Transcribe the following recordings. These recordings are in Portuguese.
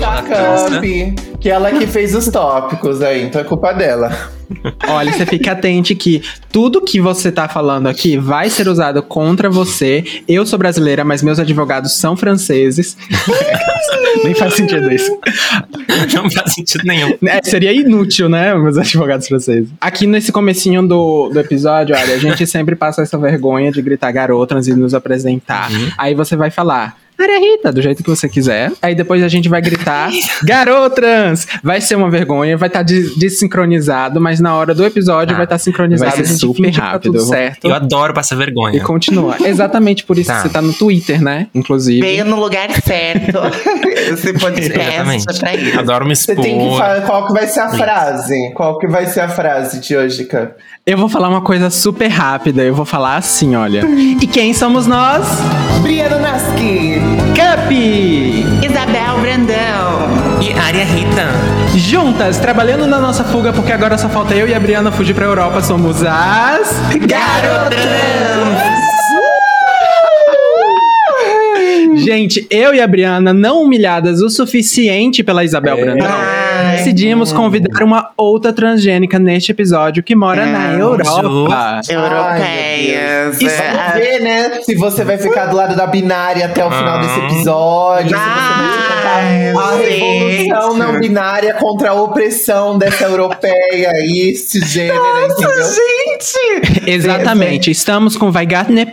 Da Camp, que ela que fez os tópicos aí, então é culpa dela. Olha, você fica atente que tudo que você tá falando aqui vai ser usado contra você. Eu sou brasileira, mas meus advogados são franceses. Nem faz sentido isso. Não faz sentido nenhum. É, seria inútil, né, meus advogados franceses. Aqui nesse comecinho do, do episódio, olha, a gente sempre passa essa vergonha de gritar garotas e nos apresentar. Aí você vai falar... Maria Rita, do jeito que você quiser. Aí depois a gente vai gritar, garotrans! Vai ser uma vergonha, vai estar desincronizado, mas na hora do episódio Tá. vai estar sincronizado. Vai ser a gente super tá rápido. tudo certo. Eu adoro passar E vergonha. continua. Exatamente por isso Tá. que você tá no Twitter, né? Inclusive. Veio no lugar certo. Esse podcast Exatamente. é pra isso. Adoro me Você expor. tem que falar qual que vai ser a frase. Qual que vai ser a frase de hoje, Camp? Eu vou falar uma coisa super rápida. Eu vou falar assim, olha. E quem somos nós? Briana Naski! Cup! Isabel Brandão. E Área Rita. Juntas, trabalhando na nossa fuga, porque agora só falta eu e a Briana fugir pra Europa. Somos as. Garotrans. Gente, eu e a Briana, não humilhadas o suficiente pela Isabel Brandão, Ai. decidimos convidar uma outra transgênica neste episódio que mora na É, Europa. Europeias. E vamos É, ver, né? Se você vai ficar do lado da binária até o final desse episódio. se a gente. revolução não binária contra a opressão dessa europeia e cisgênera, entendeu? Gente! Exatamente, estamos com Weigartner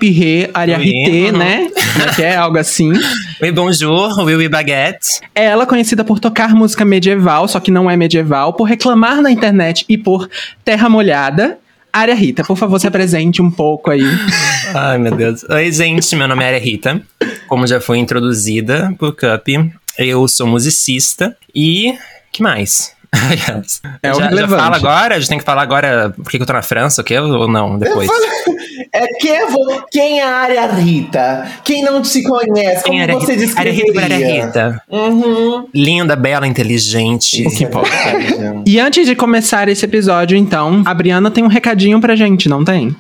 área Oui, RT, uhum. né? Que é algo assim. Oi, bonjour, oui, oui, baguette. Ela conhecida por tocar música medieval, só que não é medieval, por reclamar na internet e por terra molhada. Área Rita, por favor, se apresente um pouco aí. Ai, meu Deus. Oi, gente, meu nome é Área Rita. Como já foi introduzida por Cup, eu sou musicista e... que mais? É o já, já fala agora? A gente tem que falar agora porque eu tô na França, o quê? Ou não, depois? É quem, é vo- quem é a área Rita? Quem não te conhece, como Quem você Rita? Área Rita, descreveria? Área Rita. Uhum. Linda, bela, inteligente. O que importa? E antes de começar esse episódio, então, a Briana tem um recadinho pra gente, não tem?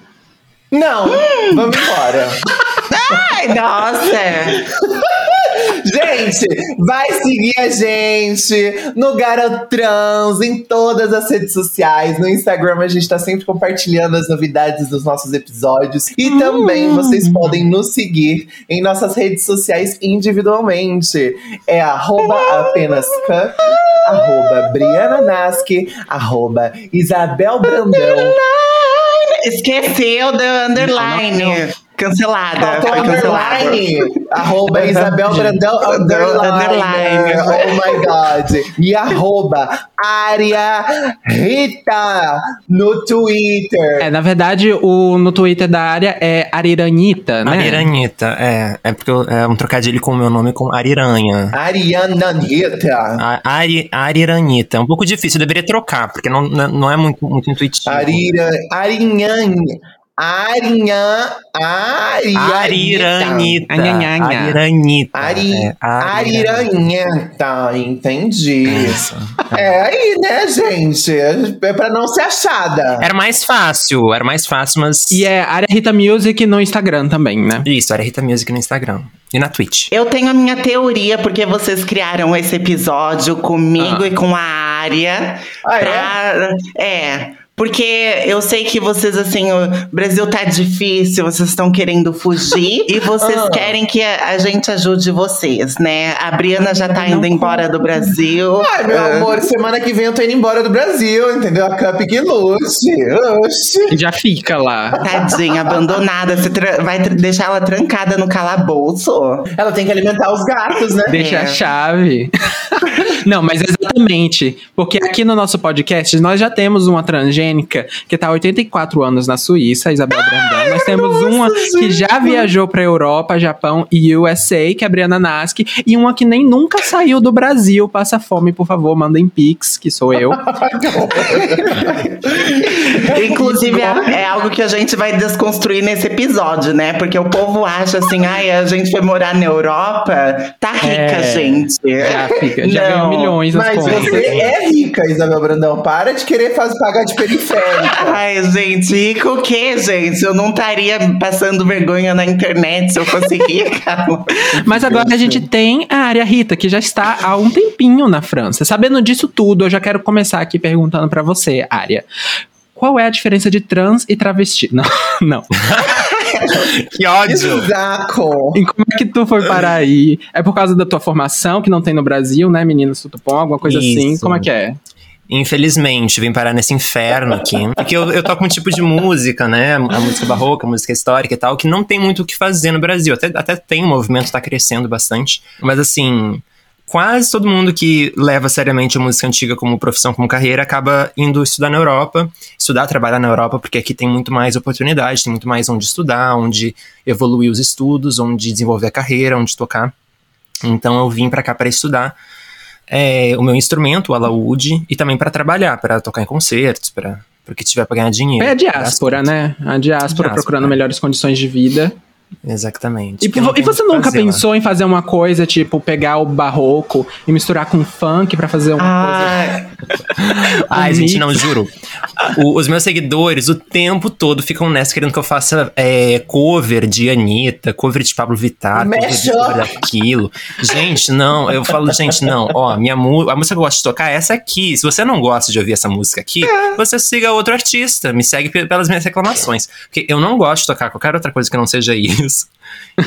Não, vamos embora. Ai, nossa! Gente, vai seguir a gente no Garotrans, em todas as redes sociais. No Instagram a gente tá sempre compartilhando as novidades dos nossos episódios. E também vocês podem nos seguir em nossas redes sociais individualmente. É arroba apenas cup, arroba Briana Nasque, arroba Isabel Brandão. Esqueceu do underline. Cancelada. Faltou Foi cancelada. underline. Arroba Isabel Brandão underline. Underline. Oh my God. E arroba Área Rita no Twitter. É, na verdade, o, no Twitter da área é Ariranita, né? Ariranhita, é. É porque eu- é um trocadilho com o meu nome com Ariranha. Ariana Rita. A- Ari, Ariranita. É um pouco difícil, eu deveria trocar, porque não, não é muito, muito intuitivo. Arira, Arinhan. Arinhan. Ariranita. Ariranita. Ariranita. Ari, É, Ariranheta, entendi. Isso. É aí, né, gente? É pra não ser achada. Era mais fácil, era mais fácil, mas. E é Área Rita Music no Instagram também, né? Isso, era Rita Music no Instagram. E na Twitch. Eu tenho a minha teoria, porque vocês criaram esse episódio comigo Ah. e com a área. Ah, é? pra- é. Porque eu sei que vocês, assim, o Brasil tá difícil, vocês estão querendo fugir e vocês Ah. querem que a, a gente ajude vocês, né? A Briana já tá indo embora do Brasil. Ai, meu Ah, amor, semana que vem eu tô indo embora do Brasil, entendeu? A Cup que lute. Oxi. E já fica lá. Tadinha, abandonada. Você vai deixar ela trancada no calabouço? Ela tem que alimentar os gatos, né? Deixa É. a chave. Não, mas exatamente. Porque aqui no nosso podcast nós já temos uma transgênica fotogênica, que tá há 84 anos na Suíça, a Isabel Brandão. Nós temos uma que já viajou pra Europa, Japão e USA, que é a Briana Nasky, e uma que nem nunca saiu do Brasil. Passa fome, por favor, mandem pix, que sou eu. Inclusive, é, é algo que a gente vai desconstruir nesse episódio, né? Porque o povo acha assim, ai, a gente foi morar na Europa, tá rica, É, gente. Já fica, já Não, ganhou milhões nas Mas contas. você é rica, Isabel Brandão. Para de querer fazer, pagar de periférica. Ai, gente, rica o quê, gente? Eu não estaria passando vergonha na internet se eu fosse rica. Mas agora a gente tem a área Rita, que já está há um tempinho na França. Sabendo disso tudo, eu já quero começar aqui perguntando pra você, Área. Qual é a diferença de trans e travesti? Não, não. Que ódio! Exato. E como é que tu foi parar aí? É por causa da tua formação, que não tem no Brasil, né, menina Sutupom? Alguma coisa assim? Isso. Como é que é? Infelizmente, vim parar nesse inferno aqui. Porque eu, eu toco um tipo de música, né? A música barroca, a música histórica e tal, que não tem muito o que fazer no Brasil. Até, até tem, o movimento tá crescendo bastante. Mas assim, quase todo mundo que leva seriamente a música antiga como profissão, como carreira, acaba indo estudar na Europa, estudar, trabalhar na Europa, porque aqui tem muito mais oportunidade, tem muito mais onde estudar, onde evoluir os estudos, onde desenvolver a carreira, onde tocar. Então eu vim pra cá para estudar é, o meu instrumento, o alaúde, e também para trabalhar, para tocar em concertos, para porque tiver para ganhar dinheiro. É a diáspora, né? A diáspora Diáspora. procurando melhores condições de vida. Exatamente. E, não e você nunca fazer pensou em fazer uma coisa, tipo, pegar o barroco e misturar com funk pra fazer uma Ah, Ai, um gente, mix. não, juro. O- os meus seguidores o tempo todo ficam nessa querendo que eu faça é, cover de Anitta, cover de Pablo Vittar, de cover daquilo. Gente, não, eu falo, gente, não, ó, minha mu- a música que eu gosto de tocar é essa aqui. Se você não gosta de ouvir essa música aqui, você siga outro artista, me segue pe- pelas minhas reclamações. Porque eu não gosto de tocar qualquer outra coisa que não seja isso. is.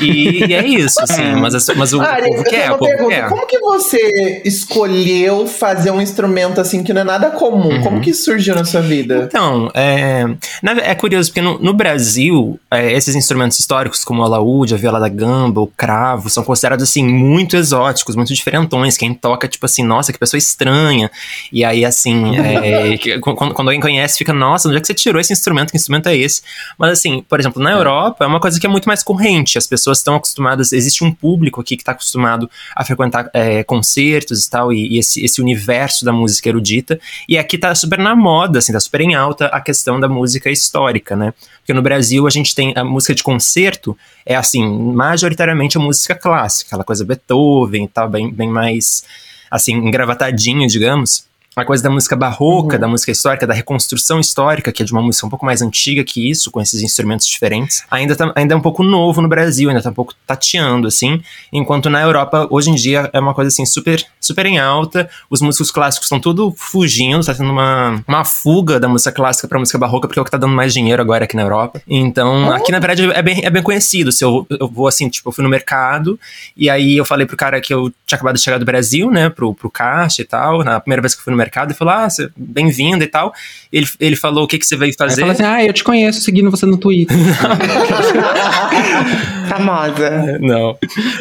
E, e é isso, assim, mas, as- mas o, Ari, o povo quer, o povo pergunta. quer. Como que você escolheu fazer um instrumento assim que não é nada comum? Uhum. Como que surgiu na sua vida? Então, é, na- é curioso, porque no, no Brasil, é, esses instrumentos históricos, como o alaúde, a viola da gamba, o cravo, são considerados, assim, muito exóticos, muito diferentões. Quem toca, tipo assim, nossa, que pessoa estranha. E aí, assim, é, quando, quando alguém conhece, fica, nossa, onde é que você tirou esse instrumento? Que instrumento é esse? Mas, assim, por exemplo, na Europa, é uma coisa que é muito mais corrente. As pessoas estão acostumadas, existe um público aqui que está acostumado a frequentar é, concertos e tal, e, e esse, esse universo da música erudita. E aqui tá super na moda, assim, tá super em alta a questão da música histórica, né? Porque no Brasil a gente tem a música de concerto, é assim, majoritariamente a música clássica, aquela coisa Beethoven e tal, bem, bem mais, assim, engravatadinho, digamos. A coisa da música barroca, da música histórica, da reconstrução histórica, que é de uma música um pouco mais antiga que isso, com esses instrumentos diferentes, ainda, tá, ainda é um pouco novo no Brasil, ainda tá um pouco tateando, assim. Enquanto na Europa, hoje em dia, é uma coisa assim super, super em alta. Os músicos clássicos estão tudo fugindo, tá tendo uma, uma fuga da música clássica pra música barroca, porque é o que tá dando mais dinheiro agora aqui na Europa. Então, aqui na verdade é bem, é bem conhecido. Se eu, eu vou assim, tipo, eu fui no mercado, e aí eu falei pro cara que eu tinha acabado de chegar do Brasil, né, pro, pro caixa e tal. Na primeira vez que eu fui no mercado, ele falou: Ah, você- bem-vindo e tal. Ele, ele falou: O que, que você veio fazer? fala assim, ah, eu te conheço seguindo você no Twitter. famosa. Não.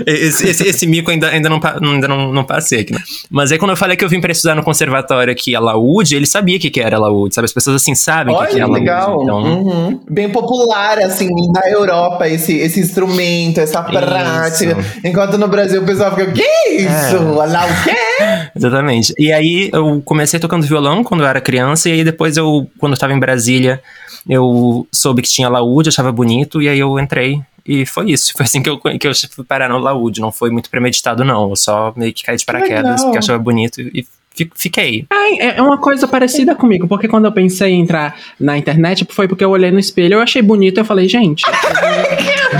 Esse, esse, esse mico ainda, ainda, não, ainda não, não passei aqui, né? Mas aí quando eu falei que eu vim pra estudar no conservatório aqui, a laúde, ele sabia o que, que era laúde, sabe? As pessoas assim sabem o que, que é laúde. legal. Então, Uhum. Bem popular, assim, na Europa, esse, esse instrumento, essa prática. Enquanto no Brasil o pessoal fica, que isso? É. Lá o quê? Exatamente. E aí eu comecei tocando violão quando eu era criança, e aí depois eu, quando eu tava em Brasília, eu soube que tinha laúde, achava bonito, e aí eu entrei. E foi isso. Foi assim que eu, que eu fui parar no laúde. Não foi muito premeditado, não. Eu só meio que caí de paraquedas, porque eu achava bonito e fiquei. Ai, é uma coisa parecida comigo, porque quando eu pensei em entrar na internet, foi porque eu olhei no espelho, eu achei bonito, eu falei, gente,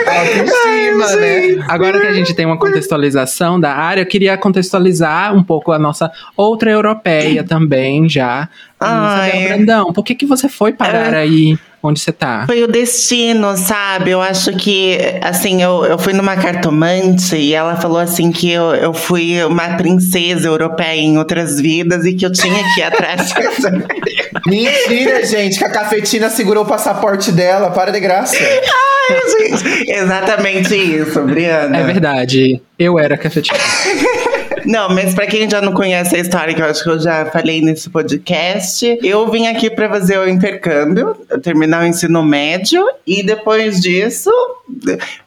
Autoestima, né? Agora que a gente tem uma contextualização da área, eu queria contextualizar um pouco a nossa outra europeia também, já. Ai. Isabel Brandão, por que, que você foi parar aí onde você tá? Foi o destino, sabe? Eu acho que, assim, eu, eu fui numa cartomante e ela falou assim que eu, eu fui uma princesa europeia em outras vidas e que eu tinha que ir atrás. Mentira, gente, que a cafetina segurou o passaporte dela. Para de graça. Ai, gente, Exatamente isso, Briana. É verdade, eu era cafetina. Não, mas pra quem já não conhece a história, que eu acho que eu já falei nesse podcast, eu vim aqui pra fazer o intercâmbio, terminar o ensino médio e depois disso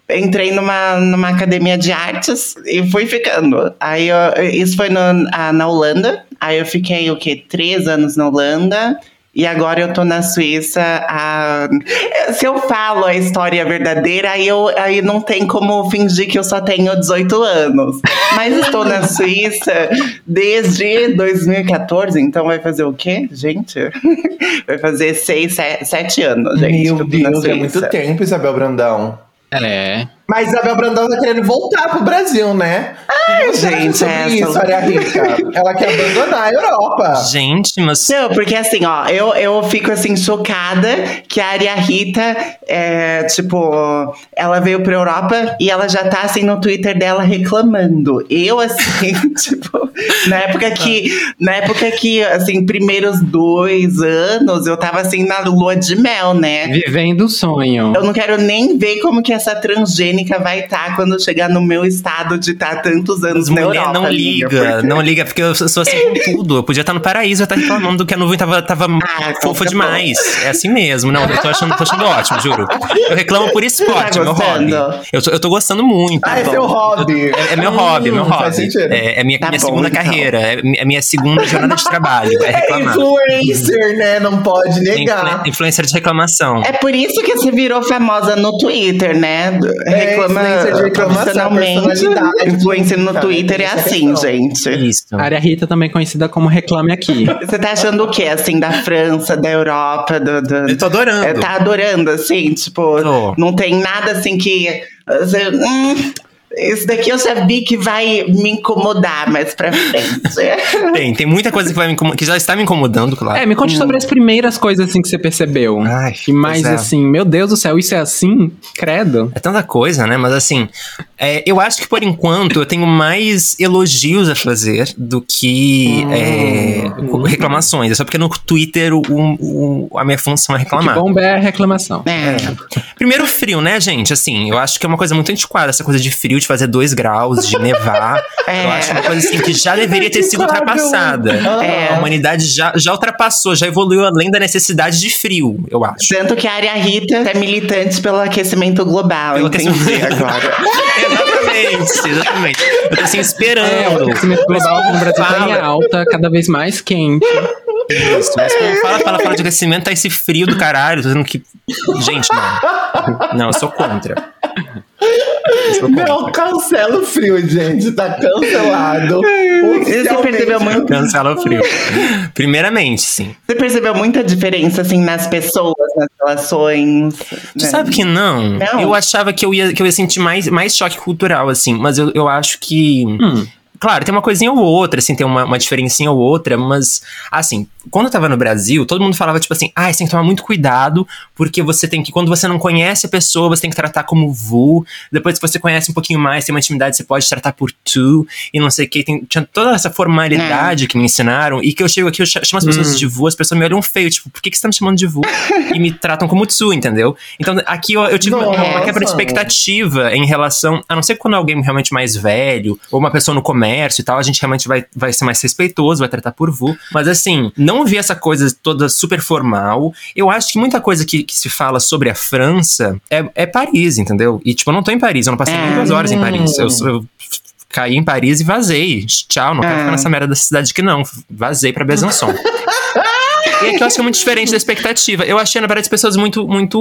entrei numa, numa academia de artes e fui ficando. Aí eu, isso foi no, a, na Holanda. Aí eu fiquei o quê? Três anos na Holanda. E agora eu tô na Suíça. A... Se eu falo a história verdadeira, aí, eu, aí não tem como fingir que eu só tenho 18 anos. Mas estou na Suíça desde 2014, então vai fazer o quê, gente? Vai fazer 6, 7 anos, gente. Meu Deus, é muito tempo, Isabel Brandão. É. Mas Isabel Brandão tá querendo voltar pro Brasil, né? Ai, gente, essa- isso, Maria Rica? Ela quer abandonar a Europa. Gente, mas. Não, porque assim, ó, eu, eu fico assim, chocada que a Aria Rita, é, tipo, ela veio pra Europa e ela já tá assim no Twitter dela reclamando. Eu, assim, tipo, na época que, na época que, assim, primeiros dois anos, eu tava assim na lua de mel, né? Vivendo o sonho. Eu não quero nem ver como que essa transgênica vai estar quando chegar no meu estado de estar tantos anos mulher Europa. não amiga, liga, porque- não liga, porque eu sou assim com tudo. Eu podia estar no paraíso e estar reclamando do que a nuvem tava, tava Ah, então fofa tá demais. É assim mesmo. Não, eu tô achando, tô achando ótimo, juro. Eu reclamo por esporte, Tá é meu hobby. Eu tô, eu tô gostando muito. Ah, é seu hobby. É, é meu hobby, é meu Hum, faz hobby. É, é minha, Tá minha bom, segunda então. carreira, é mi- é minha segunda jornada de trabalho. É É reclamar. influencer, né? Não pode Influ- negar. Influencer de reclamação. É por isso que você virou famosa no Twitter, né? É, Reclama profissionalmente. Influencer no cara, Twitter é essa assim, gente. Isso. A Área Rita também conhecida como Reclame Aqui. Você tá achando o quê, assim, da França, da Europa, do... do... Eu tô adorando. É, tá adorando, assim, tipo, Tô. não tem nada assim que. você, hum, esse daqui eu vi que vai me incomodar mais pra frente. Tem, tem muita coisa que, vai me que já está me incomodando, claro. É, me conte sobre as primeiras coisas assim que você percebeu. Ai, e mais pois é. assim, meu Deus do céu, isso é assim? Credo. É tanta coisa, né? Mas assim, é, eu acho que por enquanto eu tenho mais elogios a fazer do que é, reclamações. É só porque no Twitter o, o- a minha função é Que reclamar. bomba é a reclamação. É. Primeiro frio, né, gente? Assim, eu acho que é uma coisa muito antiquada, essa coisa de frio, de fazer dois graus, de nevar. É. Eu acho uma coisa assim que já deveria ter sido ultrapassada. É. A humanidade já, já ultrapassou, já evoluiu além da necessidade de frio, eu acho. Tanto que a área Rita é militante pelo aquecimento global, Pelo entendi aquecimento. agora. exatamente, exatamente. Eu tô assim É, o esperando. aquecimento global no Brasil tá em alta, cada vez mais quente. Isso, mas quando fala, fala, fala de aquecimento, tá esse frio do caralho. Tô dizendo que. Gente, não. Não, eu sou contra. Não, cancela o frio, gente. Tá cancelado. Você percebeu muito, Cancela o frio. Primeiramente, sim. você percebeu muita diferença assim nas pessoas, nas relações. Tu né? sabe que não? Não? Eu achava que eu ia, que eu ia sentir mais, mais choque cultural, assim, mas eu, eu acho que. Hum. Claro, tem uma coisinha ou outra, assim, tem uma, uma diferencinha ou outra, mas, assim, quando eu tava no Brasil, todo mundo falava, tipo assim, ah, você tem que tomar muito cuidado, porque você tem que, quando você não conhece a pessoa, você tem que tratar como vu, depois que você conhece um pouquinho mais, tem uma intimidade, você pode tratar por tu, e não sei o que, tem, tinha toda essa formalidade que me ensinaram, e que eu chego aqui, eu cha- chamo as pessoas de vu, as pessoas me olham feio, tipo, por que, que você tá me chamando de vu? e me tratam como tu, entendeu? Então, aqui eu, eu tive uma, uma quebra de expectativa em relação, a não ser quando é alguém realmente mais velho, ou uma pessoa no comércio e tal, a gente realmente vai, vai ser mais respeitoso, vai tratar por vu. Mas assim, não vi essa coisa toda super formal. Eu acho que muita coisa que, que se fala sobre a França é, é Paris, entendeu? E tipo, eu não tô em Paris, eu não passei nem É. duas horas em Paris. Eu, eu caí em Paris e vazei. Tchau, não quero É. ficar nessa merda dessa cidade aqui não. Vazei pra Besançon. E é que eu acho que é muito diferente da expectativa. Eu achei, na verdade, as pessoas muito, muito,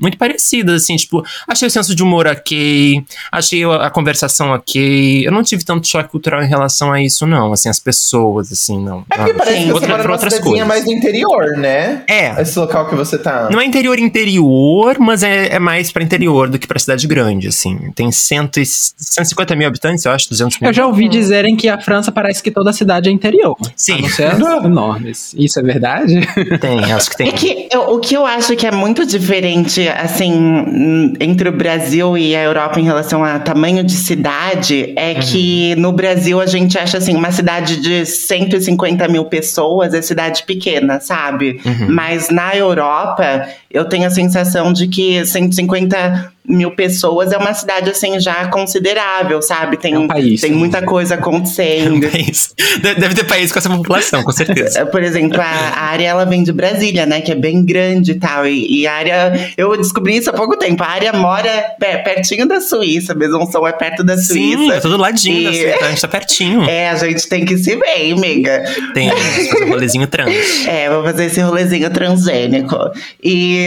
muito parecidas, assim, tipo, achei o senso de humor ok, achei a, a conversação ok. Eu não tive tanto choque cultural em relação a isso, não. Assim, as pessoas, assim, não. É porque parece Sim. que você Outra- mora numa outras cidadezinha coisas. mais do interior, né? É. Esse local que você tá. Não é interior interior, mas é, é mais pra interior do que pra cidade grande, assim. Tem cento e, 150 mil habitantes, eu acho, 200 mil. Eu já ouvi dizerem que a França parece que toda a cidade é interior. Sim. Não as enormes. Isso é verdade? Tem, acho que tem. É que eu- o que eu acho que é muito diferente, assim, entre o Brasil e a Europa em relação a tamanho de cidade, é que no Brasil a gente acha, assim, uma cidade de 150 mil pessoas é cidade pequena, sabe? Mas na Europa, eu tenho a sensação de que 150 mil pessoas, é uma cidade, assim, já considerável, sabe? Tem, É um país. tem muita coisa acontecendo. País. De- Deve ter país com essa população, com certeza. Por exemplo, a, a área ela vem de Brasília, né? Que é bem grande e tal. E, e a área. Eu descobri isso há pouco tempo. A área mora pe- pertinho da Suíça. Besançon é perto da Sim, Suíça. é todo ladinho da E- Suíça, a gente tá pertinho. É, a gente tem que se ver, hein, amiga. Tem, fazer um rolezinho trans. É, vou fazer esse rolezinho transgênico. E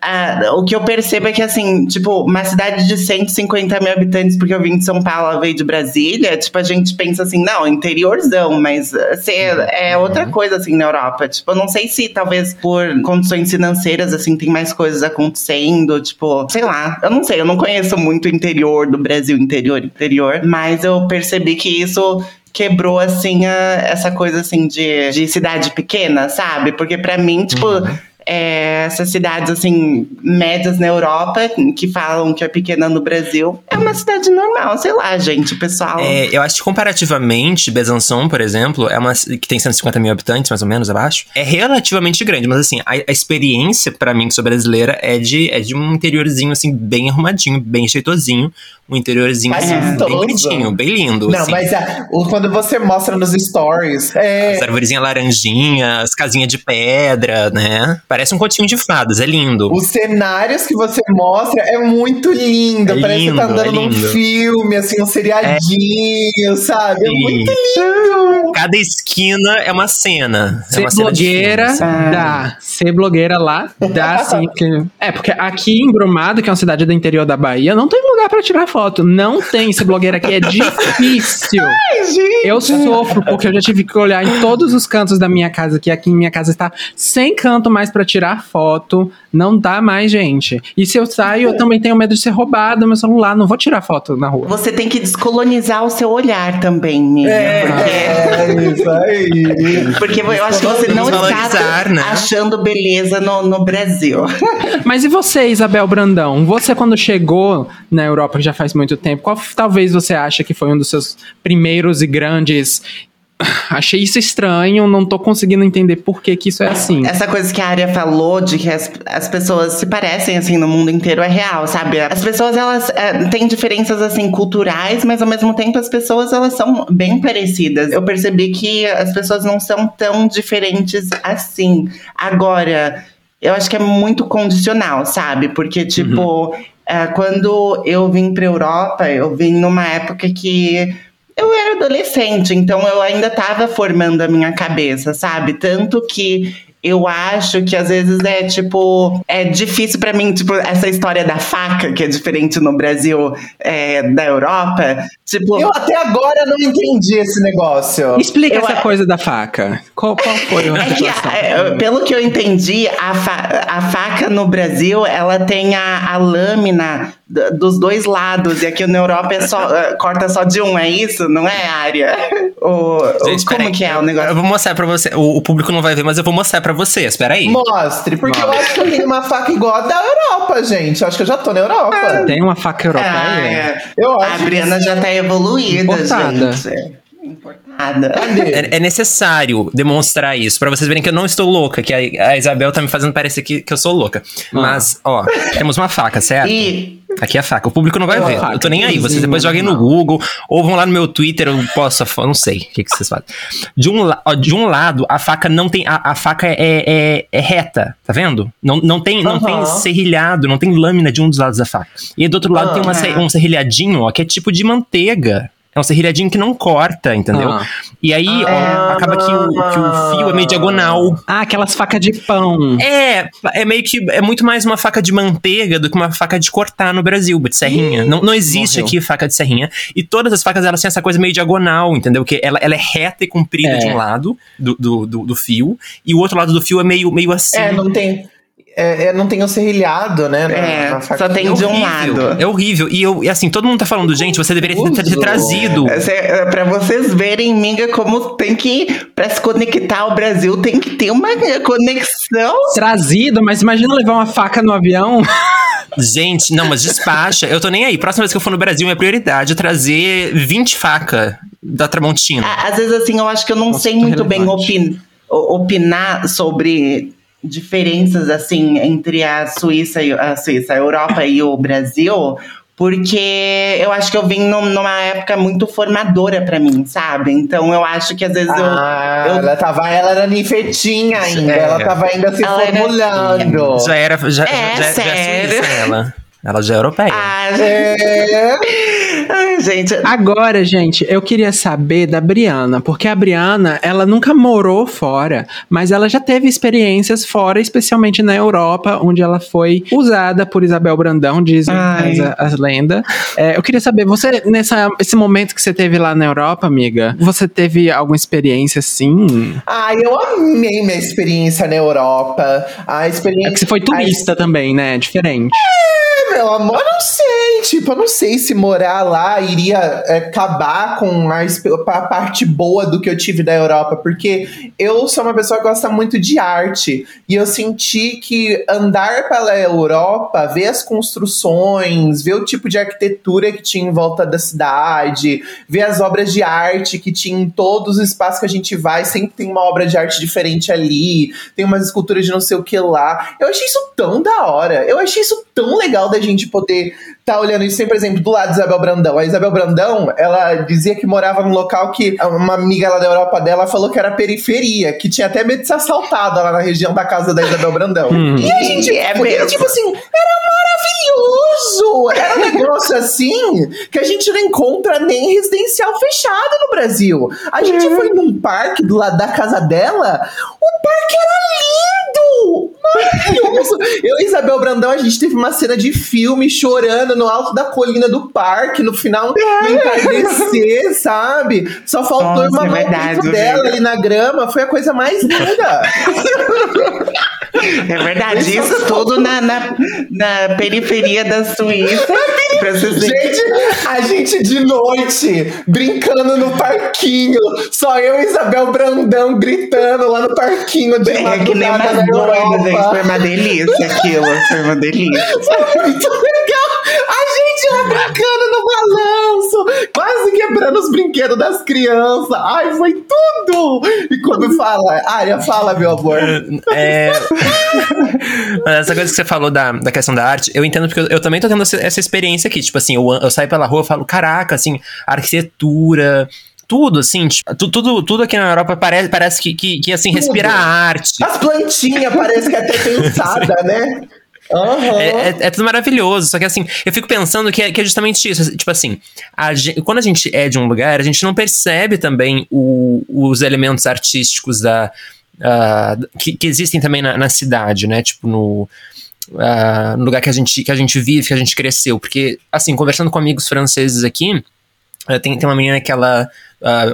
ah, o que eu percebo é que, assim, tipo, uma cidade de 150 mil habitantes, porque eu vim de São Paulo, ela veio de Brasília, tipo, a gente pensa assim, não, interiorzão, mas assim, é outra coisa, assim, na Europa. Tipo, eu não sei se talvez por condições financeiras, assim, tem mais coisas acontecendo, tipo, sei lá, eu não sei, eu não conheço muito o interior do Brasil, interior, interior, mas eu percebi que isso quebrou, assim, a- essa coisa, assim, de, de cidade pequena, sabe? Porque pra mim, tipo, é, essas cidades, assim, médias na Europa, que falam que é pequena no Brasil, é uma cidade normal, sei lá, gente, o pessoal... É, eu acho que comparativamente, Besançon, por exemplo, é uma que tem 150 mil habitantes, mais ou menos, abaixo, é relativamente grande, mas assim, a, a experiência pra mim que sou brasileira é de, é de um interiorzinho assim bem arrumadinho, bem jeitosinho, um interiorzinho assim, bem bonitinho, bem lindo, Não, assim. mas a- o- quando você mostra nos stories, é, As arvorezinhas laranjinhas, as casinhas de pedra, né? Parece um continho de fadas, é lindo. os cenários que você mostra é muito lindo. É Parece que lindo, tá andando é num filme, assim, um seriadinho, sabe? É muito lindo. Cada esquina é uma cena. é Ser uma cena de filme, blogueira dá. Ser blogueira lá dá sim. É, porque aqui em Brumado, que é uma cidade do interior da Bahia, não tem lugar pra tirar foto. Não tem. Ser blogueira aqui é difícil. Eu sofro porque eu já tive que olhar em todos os cantos da minha casa, que aqui em minha casa está sem canto mais pra tirar foto. Não dá mais, gente. E se eu saio, eu também tenho medo de ser roubado meu celular. Não vou tirar foto na rua. Você tem que descolonizar o seu olhar também, Miriam. porque... É, isso aí. Porque eu acho que você não está né? achando beleza no, no Brasil. Mas e você, Isabel Brandão? Você, quando chegou na Europa já faz muito tempo, qual talvez você acha que foi um dos seus primeiros e grandes. Achei isso estranho, não tô conseguindo entender por que, que isso é assim. Essa coisa que a Arya falou de que as, as pessoas se parecem assim no mundo inteiro é real, sabe? As pessoas elas é, têm diferenças assim culturais, mas ao mesmo tempo as pessoas elas são bem parecidas. Eu percebi que as pessoas não são tão diferentes assim. Agora, eu acho que é muito condicional, sabe? Porque tipo, é, quando eu vim pra Europa, eu vim numa época que eu era adolescente, então eu ainda tava formando a minha cabeça, sabe? Tanto que eu acho que às vezes é tipo. É difícil pra mim, tipo, essa história da faca, que é diferente no Brasil é, da Europa. Tipo. Eu até agora não entendi esse negócio. Explica Eu- essa coisa da faca. Qual, qual foi a É que, situação? é, pelo que eu entendi, a, fa- a faca no Brasil, ela tem a, a lâmina dos dois lados. E aqui na Europa é só, eh, corta só de um, é isso? Não é, área? O, o- Gente, como peraí, que é o Eu negócio? vou mostrar pra você. O, o público não vai ver, mas eu vou mostrar pra vocês. Peraí. Mostre, porque eu acho que eu tenho uma faca igual a da Europa, gente. Eu acho que eu já tô na Europa. Tem uma faca europeia? Ah, é. Eu A acho Briana já tá evoluída, Importada. gente. Importada. É, é necessário demonstrar isso, pra vocês verem que eu não estou louca, que a, a Isabel tá me fazendo parecer que, que eu sou louca. Mas, ó, temos uma faca, certo? E Aqui é a faca. O público não vai Ó, ver. faca, eu tô nem aí. Vocês depois joguem no. Google ou vão lá no meu Twitter, eu posso. Eu não sei o que, que vocês fazem. De um, ó, de um lado, a faca não tem. A, a faca é, é, é reta, tá vendo? Não, não, tem, não Aham. tem serrilhado, não tem lâmina de um dos lados da faca. E do outro lado Ah. tem uma, ser- um serrilhadinho, ó, que é tipo de manteiga. É um serrilhadinho que não corta, entendeu? Ah. E aí, ó, acaba que o, que o fio é meio diagonal. Ah, aquelas facas de pão. É, é meio que. É muito mais uma faca de manteiga do que uma faca de cortar no Brasil, de serrinha. não, não existe morreu. aqui faca de serrinha. E todas as facas elas têm essa coisa meio diagonal, entendeu? Que ela, ela é reta e comprida É. de um lado do, do, do, do fio, e o outro lado do fio é meio, meio assim. É, não tem. É, é, não tem o serrilhado, né? na- É, na só tem É de um horrível, lado. É horrível. E eu, e assim, todo mundo tá falando, gente, você deveria ter, ter trazido. É, é pra vocês verem, miga, como tem que. Pra se conectar ao Brasil, tem que ter uma conexão. Trazido, mas imagina levar uma faca no avião. Gente, não, mas despacha. eu tô nem aí. Próxima vez que eu for no Brasil, minha prioridade é trazer 20 facas da Tramontina. À- Às vezes, assim, eu acho que eu não Nossa, sei muito muito bem relevante. opin- opinar sobre diferenças assim entre a Suíça e a Suíça, a Europa e o Brasil, porque eu acho que eu vim num- numa época muito formadora pra mim, sabe? Então eu acho que às vezes eu- Ah, eu, ela tava, ela era ninfetinha ainda, É. ela tava ainda se Ela era- formulando. Já era. Já, É, já, já, já é suíça, ela. Ela já é europeia. Ah, É. Ai, gente, Agora, gente, eu queria saber da Briana, porque a Briana, ela nunca morou fora, mas ela já teve experiências fora, especialmente na Europa, onde ela foi usada por Isabel Brandão, dizem as, as lendas. É, eu queria saber, você, nessa, esse momento que você teve lá na Europa, amiga, você teve alguma experiência assim? Ai, eu amei minha experiência na Europa. A É experiência. que você foi turista também, né? Diferente. Ai, meu amor, eu não sei. Tipo, eu não sei se morar lá iria é, acabar com a, a parte boa do que eu tive da Europa, porque eu sou uma pessoa que gosta muito de arte. E eu senti que andar pela Europa, ver as construções, ver o tipo de arquitetura que tinha em volta da cidade, ver as obras de arte que tinha em todos os espaços que a gente vai, sempre tem uma obra de arte diferente ali, tem umas esculturas de não sei o que lá. Eu achei isso tão da hora. Eu achei isso tão legal da gente poder tá olhando isso, tem, por exemplo, do lado da Isabel Brandão. A Isabel Brandão, ela dizia que morava num local que uma amiga lá da Europa dela falou que era periferia, que tinha até medo de ser assaltada lá na região da casa da Isabel Brandão. Hum. E a gente, É foi, mesmo. tipo assim, era maravilhoso! Era um negócio assim que a gente não encontra nem em residencial fechado no Brasil. A gente foi num parque do lado da casa dela, o parque era lindo! Maravilhoso! Eu e Isabel Brandão, a gente teve uma cena de filme chorando no alto da colina do parque, no final do entardecer, sabe? Só faltou Nossa, uma é mão dela ali na grama, foi a coisa mais linda. é verdade, isso tudo na, na, na periferia da Suíça. Gente, a gente de noite, brincando no parquinho. Só eu e Isabel Brandão gritando lá no parquinho de É que nem doidas, Europa. gente. Foi uma delícia aquilo. Foi uma delícia. Foi muito legal. A gente lá brincando no balanço, quase quebrando os brinquedos das crianças. Ai, foi tudo. E quando fala, Arya, fala, meu amor. É... Mas essa coisa que você falou da, da questão da arte, eu entendo porque eu, eu também tô tendo essa, experiência aqui. Tipo assim, eu, eu saio pela rua e falo, caraca, assim, arquitetura. Tudo, assim, tipo, tu- tudo, tudo aqui na Europa parece, parece que, que, que, assim, respira Tudo. arte. As plantinhas parece que é até pensada, né? Aham. É, é- é tudo maravilhoso, só que assim, eu fico pensando que é, que é justamente isso. Tipo assim, a gen- quando a gente é de um lugar, a gente não percebe também o- os elementos artísticos da, ah, que, que existem também na, na cidade, né? Tipo, no, ah, no lugar que a, gente, que a gente vive, que a gente cresceu. Porque, assim, conversando com amigos franceses aqui, tem, tem uma menina que ela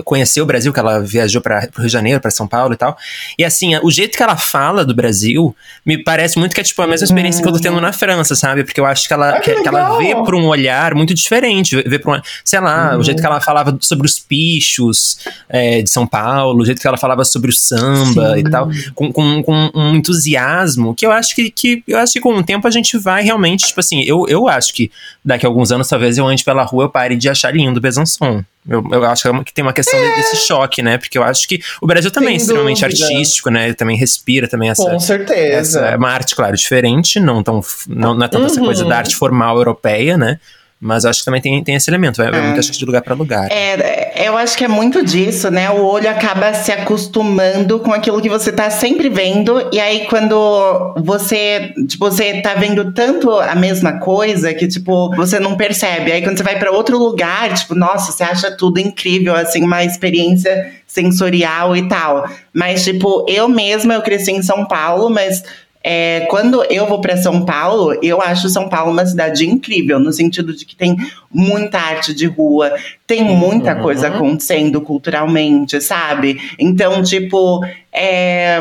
conheceu o Brasil, que ela viajou para o Rio de Janeiro, para São Paulo e tal. E assim, o jeito que ela fala do Brasil me parece muito que é tipo a mesma experiência que eu tô tendo na França, sabe? Porque eu acho que ela, Ah, que que, que ela vê por um olhar muito diferente. Vê, vê por um, sei lá, o jeito que ela falava sobre os pichos eh, de São Paulo, o jeito que ela falava sobre o samba e tal, com, com, com um entusiasmo que eu acho que, que eu acho que com o tempo a gente vai realmente, tipo assim, eu, eu acho que daqui a alguns anos talvez eu ande pela rua eu pare de achar lindo o Besançon. Eu, eu acho que é tem uma questão de- desse choque, né? Porque eu acho que o Brasil também é Sem extremamente dúvida. artístico, né? Também respira também essa, Com certeza. essa é uma arte, claro, diferente, não, tão, não, não é tanto essa Uhum. coisa da arte formal europeia, né? Mas eu acho que também tem, tem esse elemento, vai, vai muito acho que de lugar pra lugar. É, eu acho que é muito disso, né? O olho acaba se acostumando com aquilo que você tá sempre vendo, e aí quando você, tipo, você tá vendo tanto a mesma coisa que, tipo, você não percebe. Aí quando você vai pra outro lugar, tipo, nossa, você acha tudo incrível, assim, uma experiência sensorial e tal. Mas, tipo, eu mesma, eu cresci em São Paulo, mas é, quando eu vou para São Paulo, eu acho São Paulo uma cidade incrível, no sentido de que tem muita arte de rua, tem muita coisa acontecendo culturalmente, sabe? Então, tipo, é,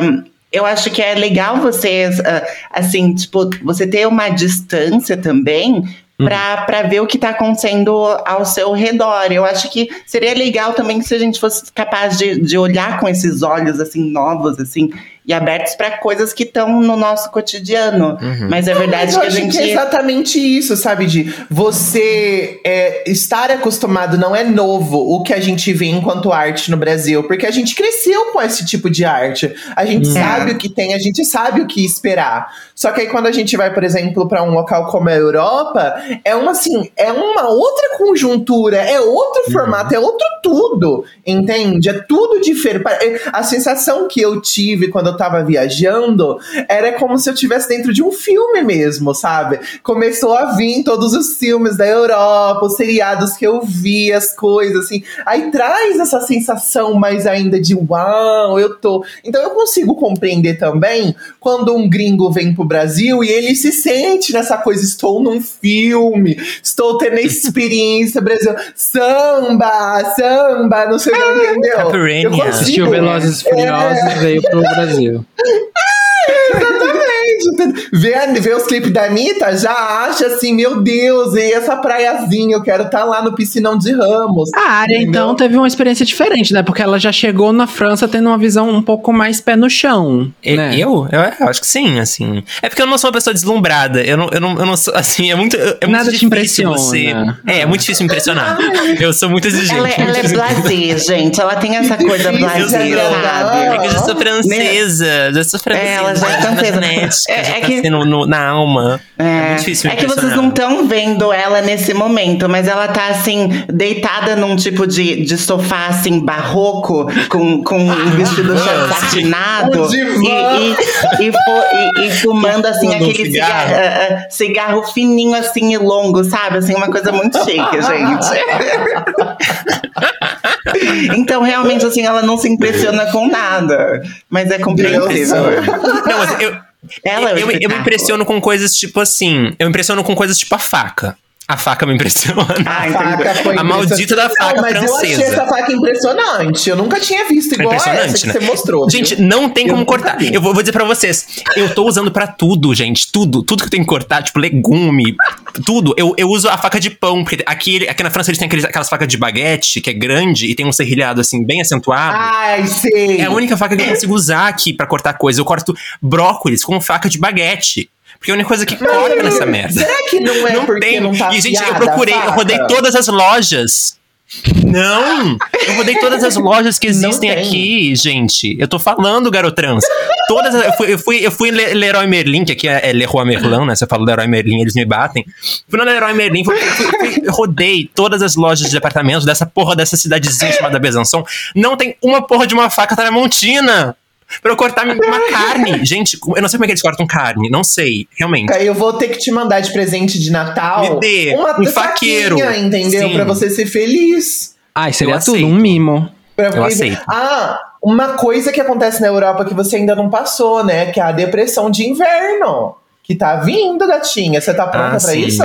eu acho que é legal vocês, ah, assim, tipo, você ter uma distância também. Pra, pra ver o que tá acontecendo ao seu redor. Eu acho que seria legal também se a gente fosse capaz de, de olhar com esses olhos, assim, novos, assim, e abertos para coisas que estão no nosso cotidiano. Mas é verdade Mas eu que a gente. que é exatamente isso, sabe? De você é, estar acostumado não é novo o que a gente vê enquanto arte no Brasil, porque a gente cresceu com esse tipo de arte. A gente Hum. sabe o que tem, a gente sabe o que esperar. Só que aí quando a gente vai, por exemplo, para um local como a Europa, é uma assim, é uma outra conjuntura, é outro Uhum. formato, é outro tudo, entende? É tudo diferente. A sensação que eu tive quando eu tava viajando era como se eu estivesse dentro de um filme mesmo, sabe? Começou a vir todos os filmes da Europa, os seriados que eu vi, as coisas assim. Aí traz essa sensação mais ainda de uau, eu tô. Então eu consigo compreender também quando um gringo vem pro Brasil e ele se sente nessa coisa, estou num filme, estou tendo a experiência Brasil, samba, samba, não sei o que, entendeu? Eu consigo. Assistiu Velozes e Furiosos É. e veio pro Brasil. Exatamente. Vê, vê os clipes da Anitta, já acha assim, meu Deus, e essa praiazinha, eu quero estar lá no piscinão de Ramos. A área, Entendeu? então, teve uma experiência diferente, né? Porque ela já chegou na França tendo uma visão um pouco mais pé no chão. E- né? Eu? eu? eu acho que sim, assim. É porque eu não sou uma pessoa deslumbrada. Eu não, eu não, eu não sou, assim, é muito. É muito Nada te difícil impressiona. Você... É, é muito difícil me impressionar. Eu sou muito exigente. Ela, é- ela é blasé, gente. Ela tem essa coisa agradar. sabe? É que eu já sou francesa, já sou francesa. É, ela já é tá francesa. genética, É- já é tá que- assim no, na alma. É, muito difícil É que vocês não estão vendo ela nesse momento, mas ela tá assim, deitada num tipo de, de sofá assim, barroco, com, com um vestido satinado Um e, e, e, fo- e- e fumando assim Fumando um aquele cigarro. cigarro, ah, ah, cigarro fininho assim e longo, sabe? Assim, uma coisa muito chique, gente. então, realmente, assim, ela não se impressiona com nada. Mas é compreensível. Não, mas eu, Ela é eu, eu me impressiono com coisas tipo assim. Eu me impressiono com coisas tipo a faca. A faca me impressiona. Ah, A entendi. faca foi A maldita da impressionante. faca não, mas eu achei francesa. essa faca impressionante. Eu nunca tinha visto É igual a essa impressionante, que né? você mostrou. viu? Gente, não tem Eu como cortar. vi. Eu vou, vou dizer pra vocês. Eu tô usando pra tudo, gente. Tudo. Tudo que eu tenho que cortar, tipo legume, tudo. Eu, eu uso a faca de pão. Porque aqui, aqui na França eles têm aqueles, aquelas facas de baguete, que é grande e tem um serrilhado assim, bem acentuado. Ai, sei. É a única faca que eu consigo usar aqui pra cortar coisa. Eu corto brócolis com faca de baguete. Porque a única coisa que corta nessa merda. Será que não é Não porque tem. não tá e, gente, eu procurei, eu rodei todas as lojas. Não! Eu rodei todas as lojas que existem tem. aqui, gente. Eu tô falando, garotrans. Todas as- eu fui, eu fui, eu fui em Le- Leroy Merlin, que aqui é, é Leroy Merlin, né? Se eu falo Leroy Merlin, eles me batem. Fui no Leroy Merlin, fui, fui- rodei todas as lojas de apartamentos dessa porra dessa cidadezinha chamada Besançon. Não tem uma porra de uma faca tramontina. Pra eu cortar uma carne. Gente, eu não sei como é que eles cortam carne. Não sei, realmente. Eu vou ter que te mandar de presente de Natal Me dê uma um faqueiro. entendeu? Sim. Pra você ser feliz. Ai, seria tudo, um mimo. Pra Eu você- aceito. Ah, uma coisa que acontece na Europa que você ainda não passou, né? Que é a depressão de inverno. Que tá vindo, gatinha. Você tá pronta Ah, pra sim. isso?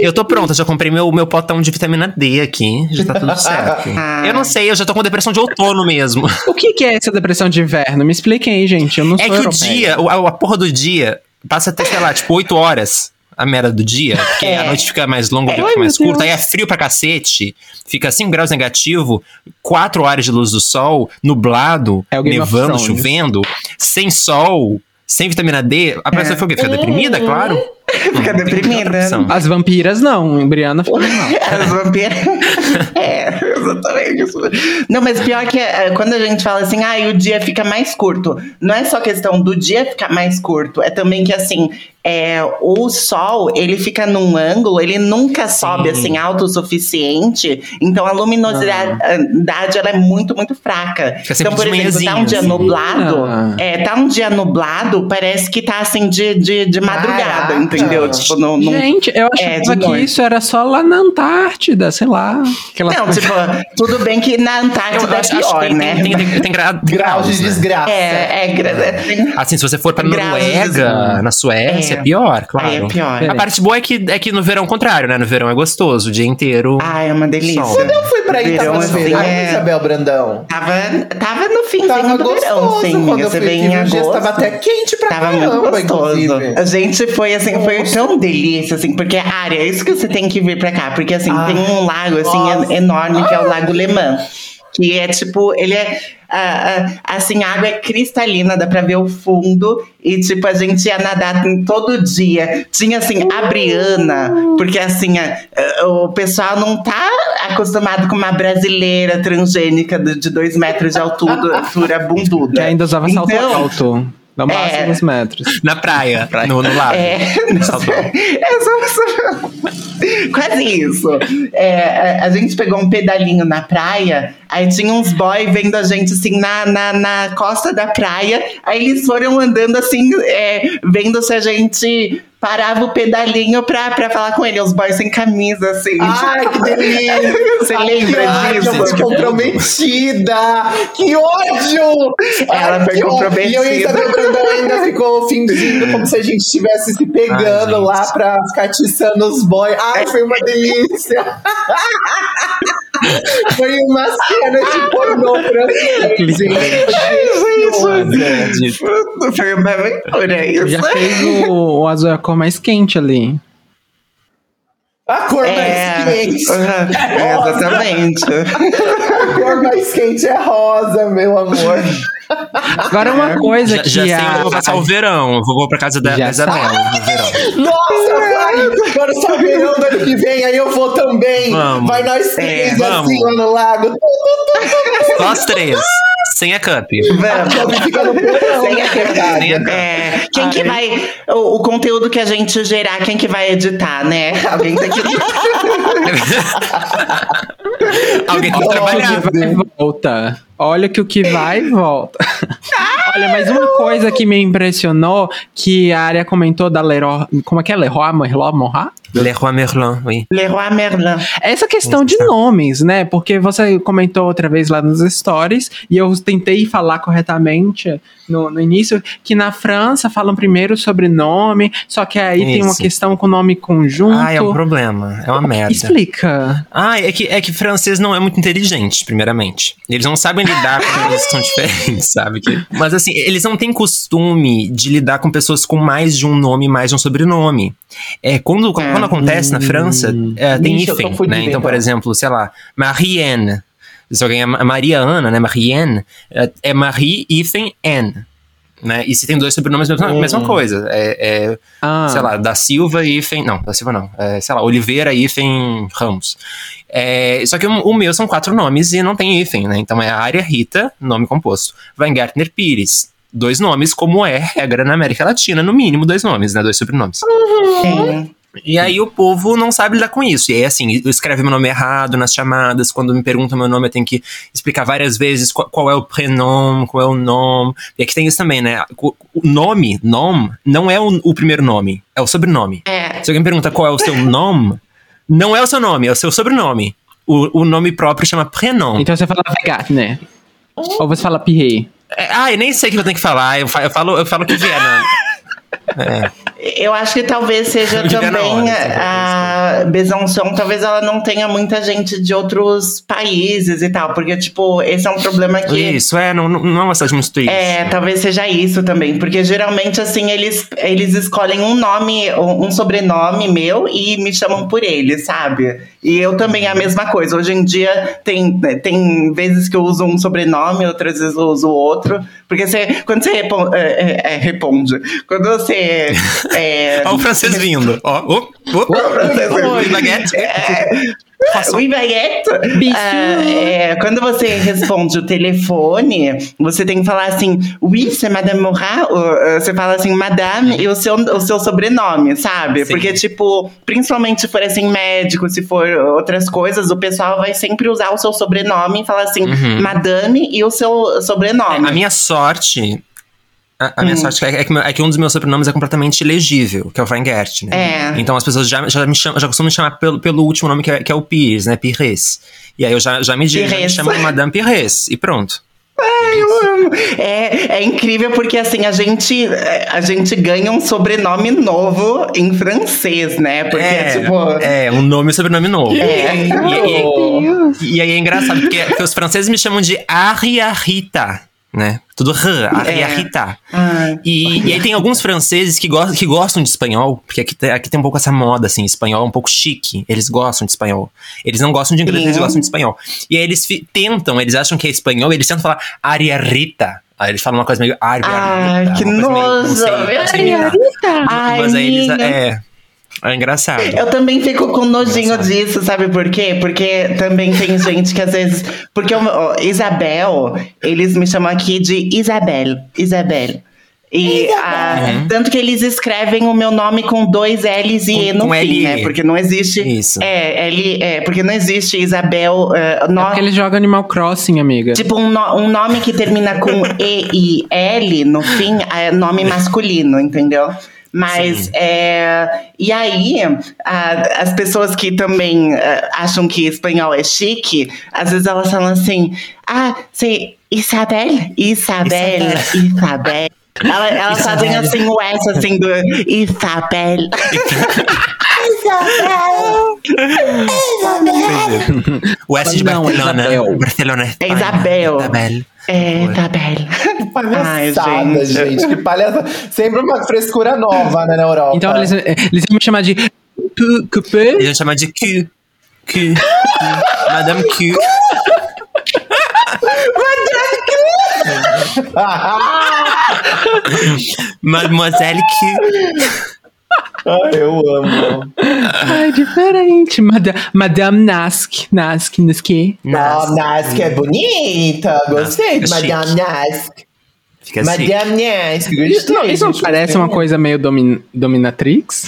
Eu tô pronta, já comprei meu, meu potão de vitamina D aqui. Já tá tudo certo. Ah. eu não sei, eu já tô com depressão de outono mesmo. O que, que é essa depressão de inverno? Me expliquem aí, gente. Eu não É sou que o europeia. dia, o- a, a porra do dia, passa até, sei lá, tipo, 8 horas a merda do dia, porque É. a noite fica mais longa, o dia Ai, fica mais meu curto, aí é frio pra cacete, fica 5 graus negativo, 4 horas de luz do sol, nublado, É nevando, chovendo, sem sol, sem vitamina D, a pessoa fica o quê? Fica deprimida, claro. Fica deprimida. As vampiras não, Briana fica mal. As vampiras. é, exatamente. isso. Não, mas pior que é, quando a gente fala assim, ah, o dia fica mais curto. Não é só questão do dia ficar mais curto, é também que assim, é, o sol, ele fica num ângulo, ele nunca sobe assim alto o suficiente, então a luminosidade ela é muito, muito fraca. Então, por exemplo, tá um dia assim. nublado, Ah. é, tá um dia nublado, parece que tá assim de, de, de madrugada, Caraca. entendeu? Tipo, não, não, Gente, eu É, achava de que noite. isso era só lá na Antártida, sei lá. Aquelas Não, coisas- tipo, tudo bem que na Eu Antártida acho, é acho que pior, tem, né? tem, tem, tem gra- Grau de graus, né? desgraça. É, é, gra- Assim, se você for pra Graus Noruega, desgraça. na Suécia, é, É. pior, claro. Aí é pior. A parte boa é que, é que no verão é o contrário, né? No verão é gostoso, o dia inteiro. Ah, é uma delícia. Sol. Eu fui pra aí, Verão, no assim, verão, é- Isabel Brandão. Tava, tava no finzinho Tava do gostoso verão, sim. quando eu Você fui aqui. em agosto. tava até quente pra Tava caramba, muito gostoso. inclusive. A gente foi assim, foi tão delícia, assim, porque a área, é isso que você tem que vir pra cá, porque assim, Ah. tem um lago assim Nossa. en- enorme que é o Lago Le Mans. Que é tipo, ele é. assim, a água é cristalina, dá pra ver o fundo. E, tipo, a gente ia nadar todo dia. Tinha, assim, a Briana, porque, assim, a- o pessoal não tá acostumado com uma brasileira transgênica de, de dois metros de altura, altura bunduda. Que ainda usava salto Então, alto. No máximo é. dos metros. Na praia, no, no lago. É, é só- só- quase isso. É, a, a gente pegou um pedalinho na praia, aí tinha uns boy vendo a gente assim na, na, na costa da praia, aí eles foram andando assim, é, vendo se a gente parava o pedalinho pra, pra falar com ele, os boys sem camisa, assim. Ai, que delícia! Você lembra Ai, disso? ela foi comprometida! Que ódio! Ela Ai, foi que ódio. E eu e comprometida. Isabel ainda ficou fingindo como se a gente estivesse se pegando Ai, lá pra ficar atiçando os boys. Ai, foi uma delícia! foi uma cena de pornô francês, gente. Foi uma aventura isso. Já fez o, o azul é a cor mais quente ali. A cor É, mais quente! é, exatamente. A cor mais quente é rosa, meu amor. Agora uma coisa Já, que já sei a... onde eu vou passar o verão. Eu vou pra casa da, da Isabela no verão. Nossa, Agora só verão do ano que vem, aí eu vou também. Vamos. Vai nós três É, assim vamos. lá no lago. Só as três. Sem a cup. Sem né, a verdade? Sem a- É, quem que vai. O, o conteúdo que a gente gerar, quem que vai editar, né? Alguém tem que. Alguém tem que trabalhar. Vai e volta. Olha que o que vai e volta. Olha, mas uma coisa que me impressionou, que a área comentou da Leroy... Como é que é? Leroy Merlot Morra? Leroy Merlin, oui. Leroy Merlin. Essa questão de nomes, né? Porque você comentou outra vez lá nos stories, e eu tentei falar corretamente no, no início, que na França falam primeiro sobrenome, só que aí tem uma Isso. questão com nome conjunto. Ah, é um problema. É uma merda. Explica. Ah, é que, é que francês não é muito inteligente, primeiramente. Eles não sabem lidar com coisas que são diferentes, sabe? Que- mas assim, eles não têm costume de lidar com pessoas com mais de um nome e mais de um sobrenome. É, quando, quando acontece na França, é, tem Ixi, hífen, né? Então, por então. exemplo, sei lá, Marianne. Se alguém é Ma- Maria Ana, né? Marianne, é, é Marie hífen N. Né? E se tem dois sobrenomes, mesma, mesma coisa. É, é Ah, sei lá, da Silva e Ifen. Não, da Silva não. É, sei lá, Oliveira e Ramos. É, só que o, o meu são quatro nomes e não tem Ifen, né? Então é a área Rita, nome composto. Weingartner Pires. Dois nomes, como é regra na América Latina, no mínimo dois nomes, né? Dois sobrenomes. É. E aí o povo não sabe lidar com isso. E aí, assim, eu escrevo meu nome errado nas chamadas. Quando me perguntam meu nome, eu tenho que explicar várias vezes qual, qual é o prenome, qual é o nome. E aqui tem isso também, né? O nome, nome, não é o, o primeiro nome, é o sobrenome. É. Se alguém pergunta qual é o seu nome, não é o seu nome, é o seu sobrenome. O, o nome próprio chama prenome. Então você fala Wegatner. Ou você fala Pirré. É, ah, eu nem sei o que eu tenho que falar. Eu fa- eu falo, eu falo o que vier. na- É. Eu acho que talvez seja também hora, a Besançon, talvez ela não tenha muita gente de outros países e tal, porque, tipo, esse é um problema que. Isso, é, não, não é uma cidade muito turística. É, talvez seja isso também, porque geralmente, assim, eles, eles escolhem um nome, um um sobrenome meu e me chamam por ele, sabe? E eu também é a mesma coisa. Hoje em dia, tem, tem vezes que eu uso um sobrenome, outras vezes eu uso outro, porque você, quando você repon- é, é, é, responde, quando você. É, Ó, o francês vindo. Ó, ó, ó. Oi, baguete. Oui, baguette. Ah, é, quando você responde o telefone, você tem que falar assim, oui, c'est Madame Morat. Ah, você fala assim, Madame e o seu, o seu sobrenome, sabe? Sim. Porque, tipo, principalmente se for assim, médico, se for outras coisas, o pessoal vai sempre usar o seu sobrenome e falar assim, Madame e o seu sobrenome. A minha sorte. A, a minha sorte é, é que, é que um dos meus sobrenomes é completamente ilegível, que é o Weingart, né? É. Então as pessoas já, já me chamam, já costumam me chamar pelo, pelo último nome que é, que é o Pires, né? Pires. E aí eu já, já me digo, já me chamam de Madame Pires. E pronto. É, é incrível porque assim a gente a gente ganha um sobrenome novo em francês, né? Porque é, tipo é, um nome e sobrenome novo. É. E, e- e aí é engraçado, porque, porque os franceses me chamam de Aria Rita. Né? Tudo r, a, É. e a Rita. Ai. E, e aí tem alguns franceses que, go que gostam de espanhol, porque aqui, tem- aqui tem um pouco essa moda, assim, espanhol é um pouco chique. Eles gostam de espanhol. Eles não gostam de inglês, Sim. eles gostam de espanhol. E aí eles tentam, eles acham que é espanhol, eles tentam falar Aria Rita. Aí eles falam uma coisa meio Aria Ai, Rita. que nojo. sei imitar. Ai, Mas aí eles. É. É engraçado. Eu também fico com nojinho disso, sabe por quê? Porque também tem gente que às vezes. Porque o- ó, Isabel, eles me chamam aqui de Isabel. Isabel. E ah, tanto que eles escrevem o meu nome com dois L's e E no fim, L né? Porque não existe. Isso. É, L, é, porque não existe Isabel. eh, no- É porque ele joga Animal Crossing, amiga. Tipo, um, no- um nome que termina com E e L no fim é nome masculino, entendeu? Mas, é, e aí, a- as pessoas que também eh, acham que espanhol é chique, às vezes elas falam assim: ah, sei, Isabel, Isabel, Isabel. Ela- Elas fazem assim o S assim do Isabel. O S de Barcelona. Isabel. Barcelona. É Espanha. Isabel. Isabel. É, Isabel. Ai, Palhaçada, gente. Que palhaçada. Sempre uma frescura nova, né, na Europa. Então eles, eles iam me chamar de Coupé. Eles vão chamar de Q. Q. Q. Madame Q. Mademoiselle Q. Ai, eu amo. Ai, diferente. Mada- Madame Nask. Nask, Naski. Ah, Nask é bonita. Gostei de Nask é Madame Nask. Fica assim. Madame Nask. Gostei. Não, isso não parece uma coisa meio domin- dominatrix?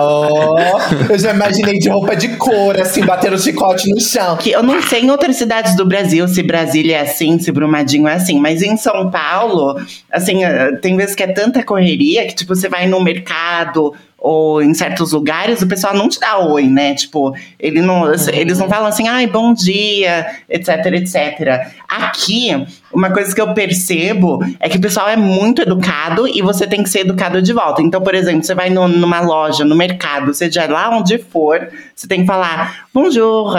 Ó. Eu já imaginei de roupa de cor, assim, batendo chicote no chão. que eu não sei em outras cidades do Brasil se Brasília é assim, se Brumadinho é assim, mas em São Paulo, assim, eh, tem vezes que é tanta correria que, tipo, você vai no mercado ou em certos lugares, o pessoal não te dá oi, né? Tipo, ele não, eles não falam assim, ai, bom dia, etc, etc. Aqui, uma coisa que eu percebo é que o pessoal é muito educado e você tem que ser educado de volta. Então, por exemplo, você vai no- numa loja, no mercado, seja lá onde for, você tem que falar bonjour,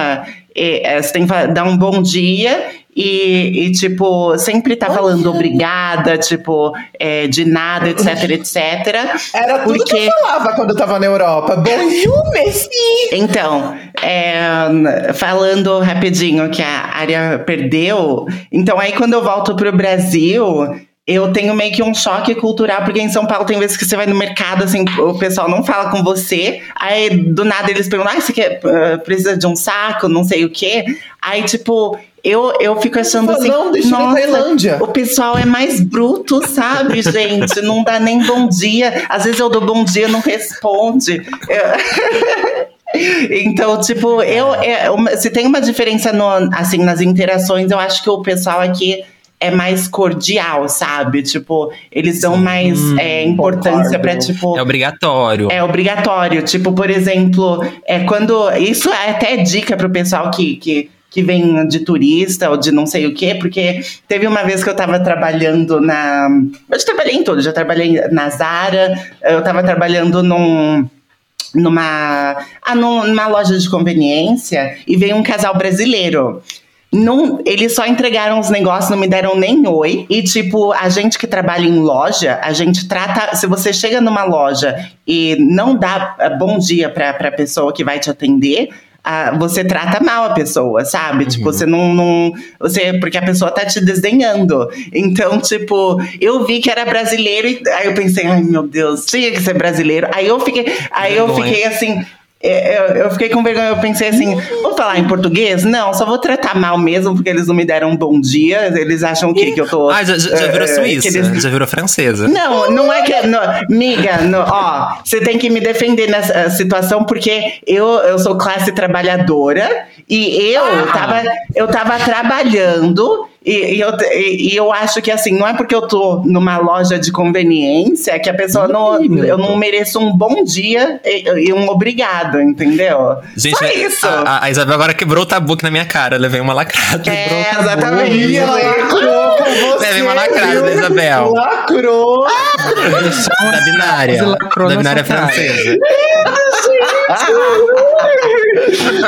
e, eh, você tem que dar um bom dia e, e, tipo, sempre tá falando obrigada, tipo, eh, de nada, etc, etc. Era tudo que Porque- eu falava quando eu tava na Europa. Bonjour, merci. Então, é, falando rapidinho que a área perdeu, então aí quando eu volto pro Brasil, eu tenho meio que um choque cultural, porque em São Paulo tem vezes que você vai no mercado, assim, o pessoal não fala com você, aí do nada eles perguntam, ah, você quer, ah, precisa de um saco, não sei o quê. Aí, tipo, eu, eu fico achando assim, "Não, deixa nossa, Tailândia." o pessoal é mais bruto, sabe, gente? Não dá nem bom dia. Às vezes eu dou bom dia, não responde. Eu- Então, tipo, eu, é, uma- se tem uma diferença no, assim, nas interações, eu acho que o pessoal aqui é mais cordial, sabe? Tipo, eles dão mais é, importância pra, concordo. tipo. É obrigatório. É obrigatório. Tipo, por exemplo, é quando. Isso é até dica pro pessoal que, que, que vem de turista ou de não sei o quê, porque teve uma vez que eu tava trabalhando na. Eu já trabalhei em tudo, já trabalhei na Zara, eu tava trabalhando num numa, ah, num- numa loja de conveniência e veio um casal brasileiro. Não, eles só entregaram os negócios, não me deram nem oi. E, tipo, a gente que trabalha em loja, a gente trata. Se você chega numa loja e não dá ah, bom dia pra, pra pessoa que vai te atender. ah, você trata mal a pessoa, sabe? Tipo, você não, não. Você, porque a pessoa tá te desdenhando. Então, tipo, eu vi que era brasileiro e aí eu pensei, ai meu Deus, tinha que ser brasileiro. Aí eu fiquei, aí eu Vergonha. fiquei assim. É, Eu, eu fiquei com vergonha, eu pensei assim, vou falar em português? Não, só vou tratar mal mesmo, porque eles não me deram um bom dia. Eles acham o quê? Que eu tô. Ah, já, já é, virou é, suíça. eles- Já virou francesa. não, não é que. Não, miga, ó, você tem que me defender nessa situação, porque eu, eu sou classe trabalhadora e eu, Ah. tava, eu tava trabalhando. E, e eu, e, e eu acho que assim, não é porque eu tô numa loja de conveniência que a pessoa não. Ih, meu Eu não mereço um bom dia e, e um obrigado, entendeu? Gente, Só isso. A, a Isabel agora quebrou o tabu aqui na minha cara. Levei uma lacrada. é, exatamente. ela lacrou você. Levei uma lacrada viu? da Isabel. Lacrou. Da binária. Da binária francesa.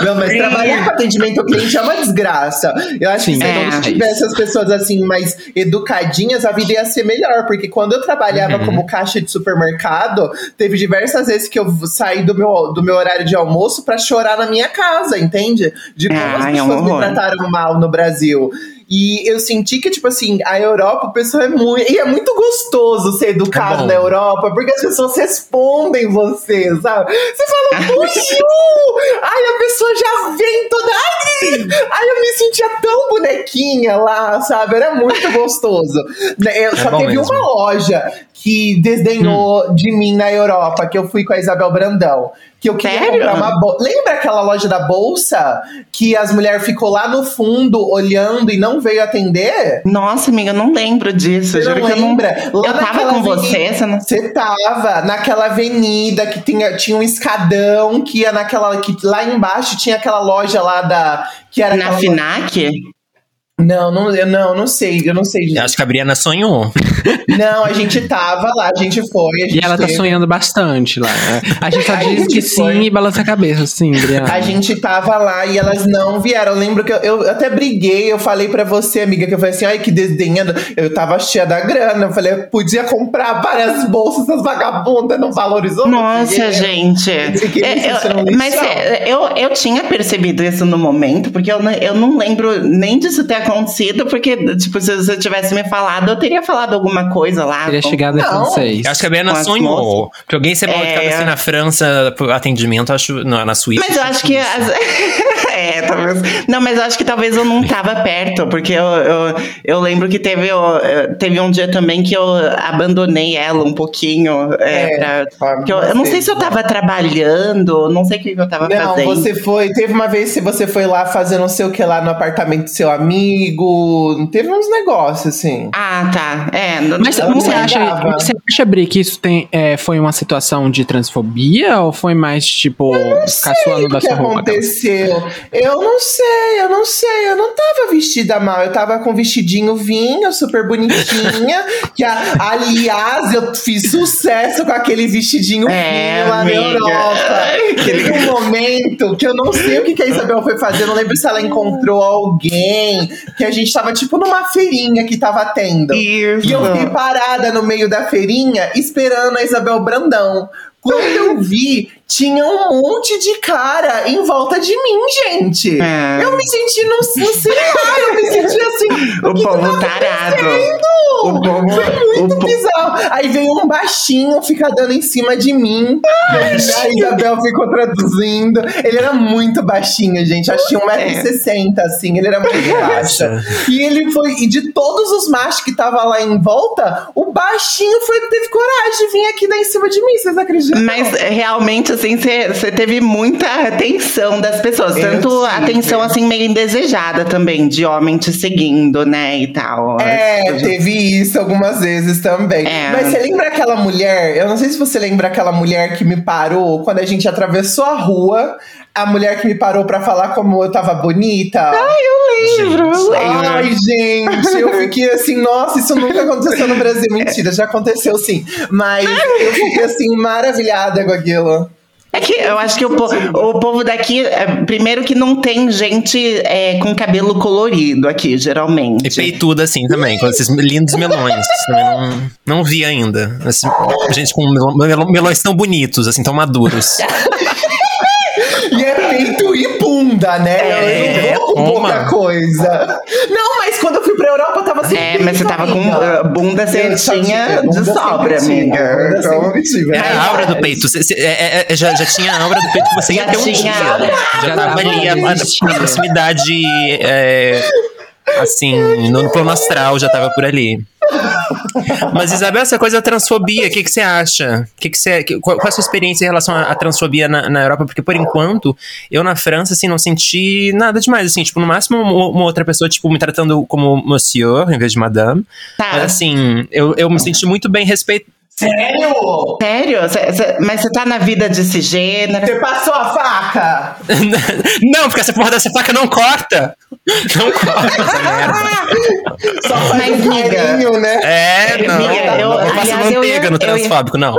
Não, mas trabalhar com atendimento ao cliente é uma desgraça. Eu acho Sim. que se É. não tivesse as pessoas assim mais educadinhas, a vida ia ser melhor. Porque quando eu trabalhava Uhum. como caixa de supermercado, teve diversas vezes que eu saí do meu, do meu horário de almoço pra chorar na minha casa, entende? De como as Ai, é um pessoas me trataram mal no Brasil. E eu senti que, tipo assim, a Europa, o pessoal é muito. E é muito gostoso ser educado É na Europa, porque as pessoas respondem você, sabe? Você fala, bonjour! Ai, a pessoa já vem toda. Ai, ai, eu me sentia tão bonequinha lá, sabe? Era muito gostoso. Né, Eu, só bom teve mesmo. uma loja que desdenhou de mim na Europa, que eu fui com a Isabel Brandão. Que eu queria Sério? comprar uma bolsa. Lembra aquela loja da bolsa que as mulheres ficou lá no fundo olhando e não veio atender? Nossa, amiga, eu não lembro disso. Você não que eu não. lembra? Eu tava com avenida- você, você não. Você tava naquela avenida que tinha, tinha um escadão que ia naquela. que lá embaixo tinha aquela loja lá da. que era Na FINAC? Não, não, eu não, não sei, eu não sei Eu acho que a Briana sonhou. Não, a gente tava lá, a gente foi. A gente E ela tá teve- sonhando bastante lá. A gente só A diz gente que foi. sim e balança a cabeça, sim, Briana. A gente tava lá e elas não vieram. Eu lembro que eu, eu até briguei, eu falei pra você, amiga, que eu falei assim, ai, que desdenhando. Eu tava cheia da grana. Eu falei, eu podia comprar várias bolsas, essas vagabundas não valorizou. Nossa, gente. É, eu- mas é, eu, eu tinha percebido isso no momento, porque eu, não- eu não lembro nem disso ter acontecido, porque, tipo, se você tivesse me falado, eu teria falado alguma coisa lá. Teria com- chegado em francês. Acho que a as sonhou. Porque alguém ser mal É. assim na França por atendimento, acho. Não, na Suíça. Mas eu acho que. as- é, talvez. Não, mas eu acho que talvez eu não tava perto, porque eu, eu, eu lembro que teve, eh, teve um dia também que eu abandonei ela um pouquinho. É, É, pra- eu, eu não sei se eu tava trabalhando, não sei o que eu tava Não, fazendo. você foi. Teve uma vez que você foi lá fazer não sei o que lá no apartamento do seu amigo. Teve uns negócios, assim. Ah, tá. É, não, Mas não você acha, você acha, Bri, que isso tem, é, foi uma situação de transfobia ou foi mais, tipo, caçoando o da que sua roupa? aconteceu? Eu não sei, eu não sei. Eu não tava vestida mal. Eu tava com vestidinho vinho, super bonitinha. que, a- aliás, eu fiz sucesso com aquele vestidinho É, vinho lá amiga. na Europa. Teve um momento que eu não sei o que, que a Isabel foi fazer. Eu não lembro se ela encontrou alguém. Que a gente tava, tipo, numa feirinha que tava tendo. Isso. E eu fiquei parada no meio da feirinha esperando a Isabel Brandão. Quando eu vi, tinha um monte de cara em volta de mim, gente. É. Eu me senti, não, não sei lá, eu me senti assim. O que que povo tá tarado. O povo- Foi muito o po- bizarro. Aí veio um baixinho ficar dando em cima de mim. a Isabel ficou traduzindo. Ele era muito baixinho, gente. Acho que tinha É. 1,60m, assim. Ele era muito baixo. E ele foi. E de todos os machos que tava lá em volta, o baixinho foi teve coragem de vir aqui dar em cima de mim. Vocês acreditam? Mas é, realmente, assim, você teve muita atenção das pessoas. Eu Tanto tive. atenção, assim, meio indesejada também, de homem te seguindo, né, e tal. É, teve isso algumas vezes também. É. Mas você lembra aquela mulher? Eu não sei se você lembra aquela mulher que me parou quando a gente atravessou a rua. A mulher que me parou pra falar como eu tava bonita. Eu lembro, eu lembro. Ai, gente, eu fiquei assim, nossa, isso nunca aconteceu no Brasil. Mentira, já aconteceu sim. Mas eu fiquei assim, maravilhada aquilo. É que eu acho que o, po- o povo daqui, é, primeiro que não tem gente é, com cabelo colorido aqui, geralmente. E peituda assim também, com esses lindos melões. Também não, não vi ainda. Assim, gente com melo- melões tão bonitos, assim, tão maduros. E é peito e bunda, né? É, pouca coisa. Não, mas quando eu fui pra Europa, eu tava sem É, mas você tava com bunda certinha tinha- de sobra, amiga. Então, tive, É a aura do peito. Cê- cê- é- é- já, já tinha a aura do peito que você ia ter um dia. Já tava ali, a, proximidade, é, assim, no, no plano astral já tava por ali. Mas, Isabel, essa coisa da transfobia, o que, que você acha? Que que você, que- qual, qual é a sua experiência em relação à, à transfobia na, na Europa? Porque, por enquanto, eu na França, assim, não senti nada demais, assim, tipo, no máximo uma, uma outra pessoa, tipo, me tratando como monsieur, em vez de madame. Tá. Mas, assim, eu, eu me senti muito bem respeitado. Sério? Sério? Cê- cê- mas você tá na vida desse gênero? Você passou a faca? não, porque essa porra dessa faca não corta. Não corta essa merda. Só faz Mas, um amiga, carinho, né? É, não. Amiga, eu- não faço aliás, eu manteiga ia- no eu ia- transfóbico, não.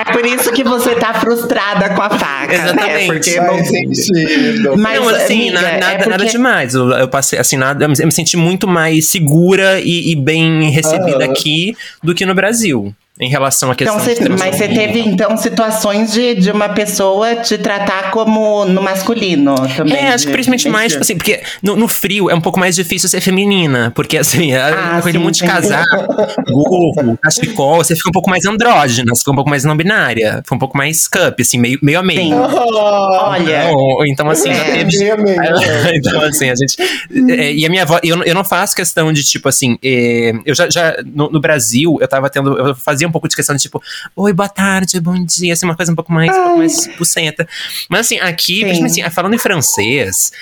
É por isso que você tá frustrada com a faca. Exatamente. Né? Porque Faz não... sentido. Mas, não, assim, amiga, é nada, porque- nada demais. Eu, eu passei, assim, nada. Eu me- senti muito mais segura e, e bem recebida aqui do que no Brasil. Em relação à questão Então, mas você teve, então, situações de, de uma pessoa te tratar como no masculino também. É, acho que de- principalmente mais, tipo assim, porque no, no frio é um pouco mais difícil ser feminina, porque assim, a Ah, coisa muito de casaco, gorro, cachecol, você fica um pouco mais andrógena, você fica um pouco mais não binária, fica um pouco mais cup, assim, meio, meio a meio. Sim. Olha, Ou- então, assim, já É. teve. Meio a meio, é. então, assim, a gente. é, e a minha avó, eu, não- eu não faço questão de, tipo assim, é, eu já, já no, no Brasil, eu tava tendo. Eu fazia um pouco de questão de, tipo, oi, boa tarde, bom dia, assim, uma coisa um pouco mais, um pouco mais bucenta. Mas, assim, aqui, principalmente, assim, falando em francês,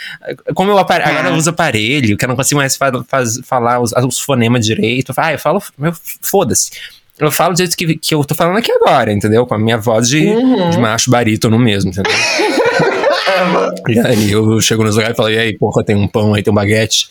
como eu apare- agora eu Ah. uso aparelho, que eu não consigo mais fa- falar os, os fonemas direito, ah, eu falo, meu, foda-se. Eu falo do jeito que, que eu tô falando aqui agora, entendeu? Com a minha voz de, de macho barítono mesmo, entendeu? E aí eu chego nos lugares e falo, e aí, porra, tem um pão aí, tem um baguete.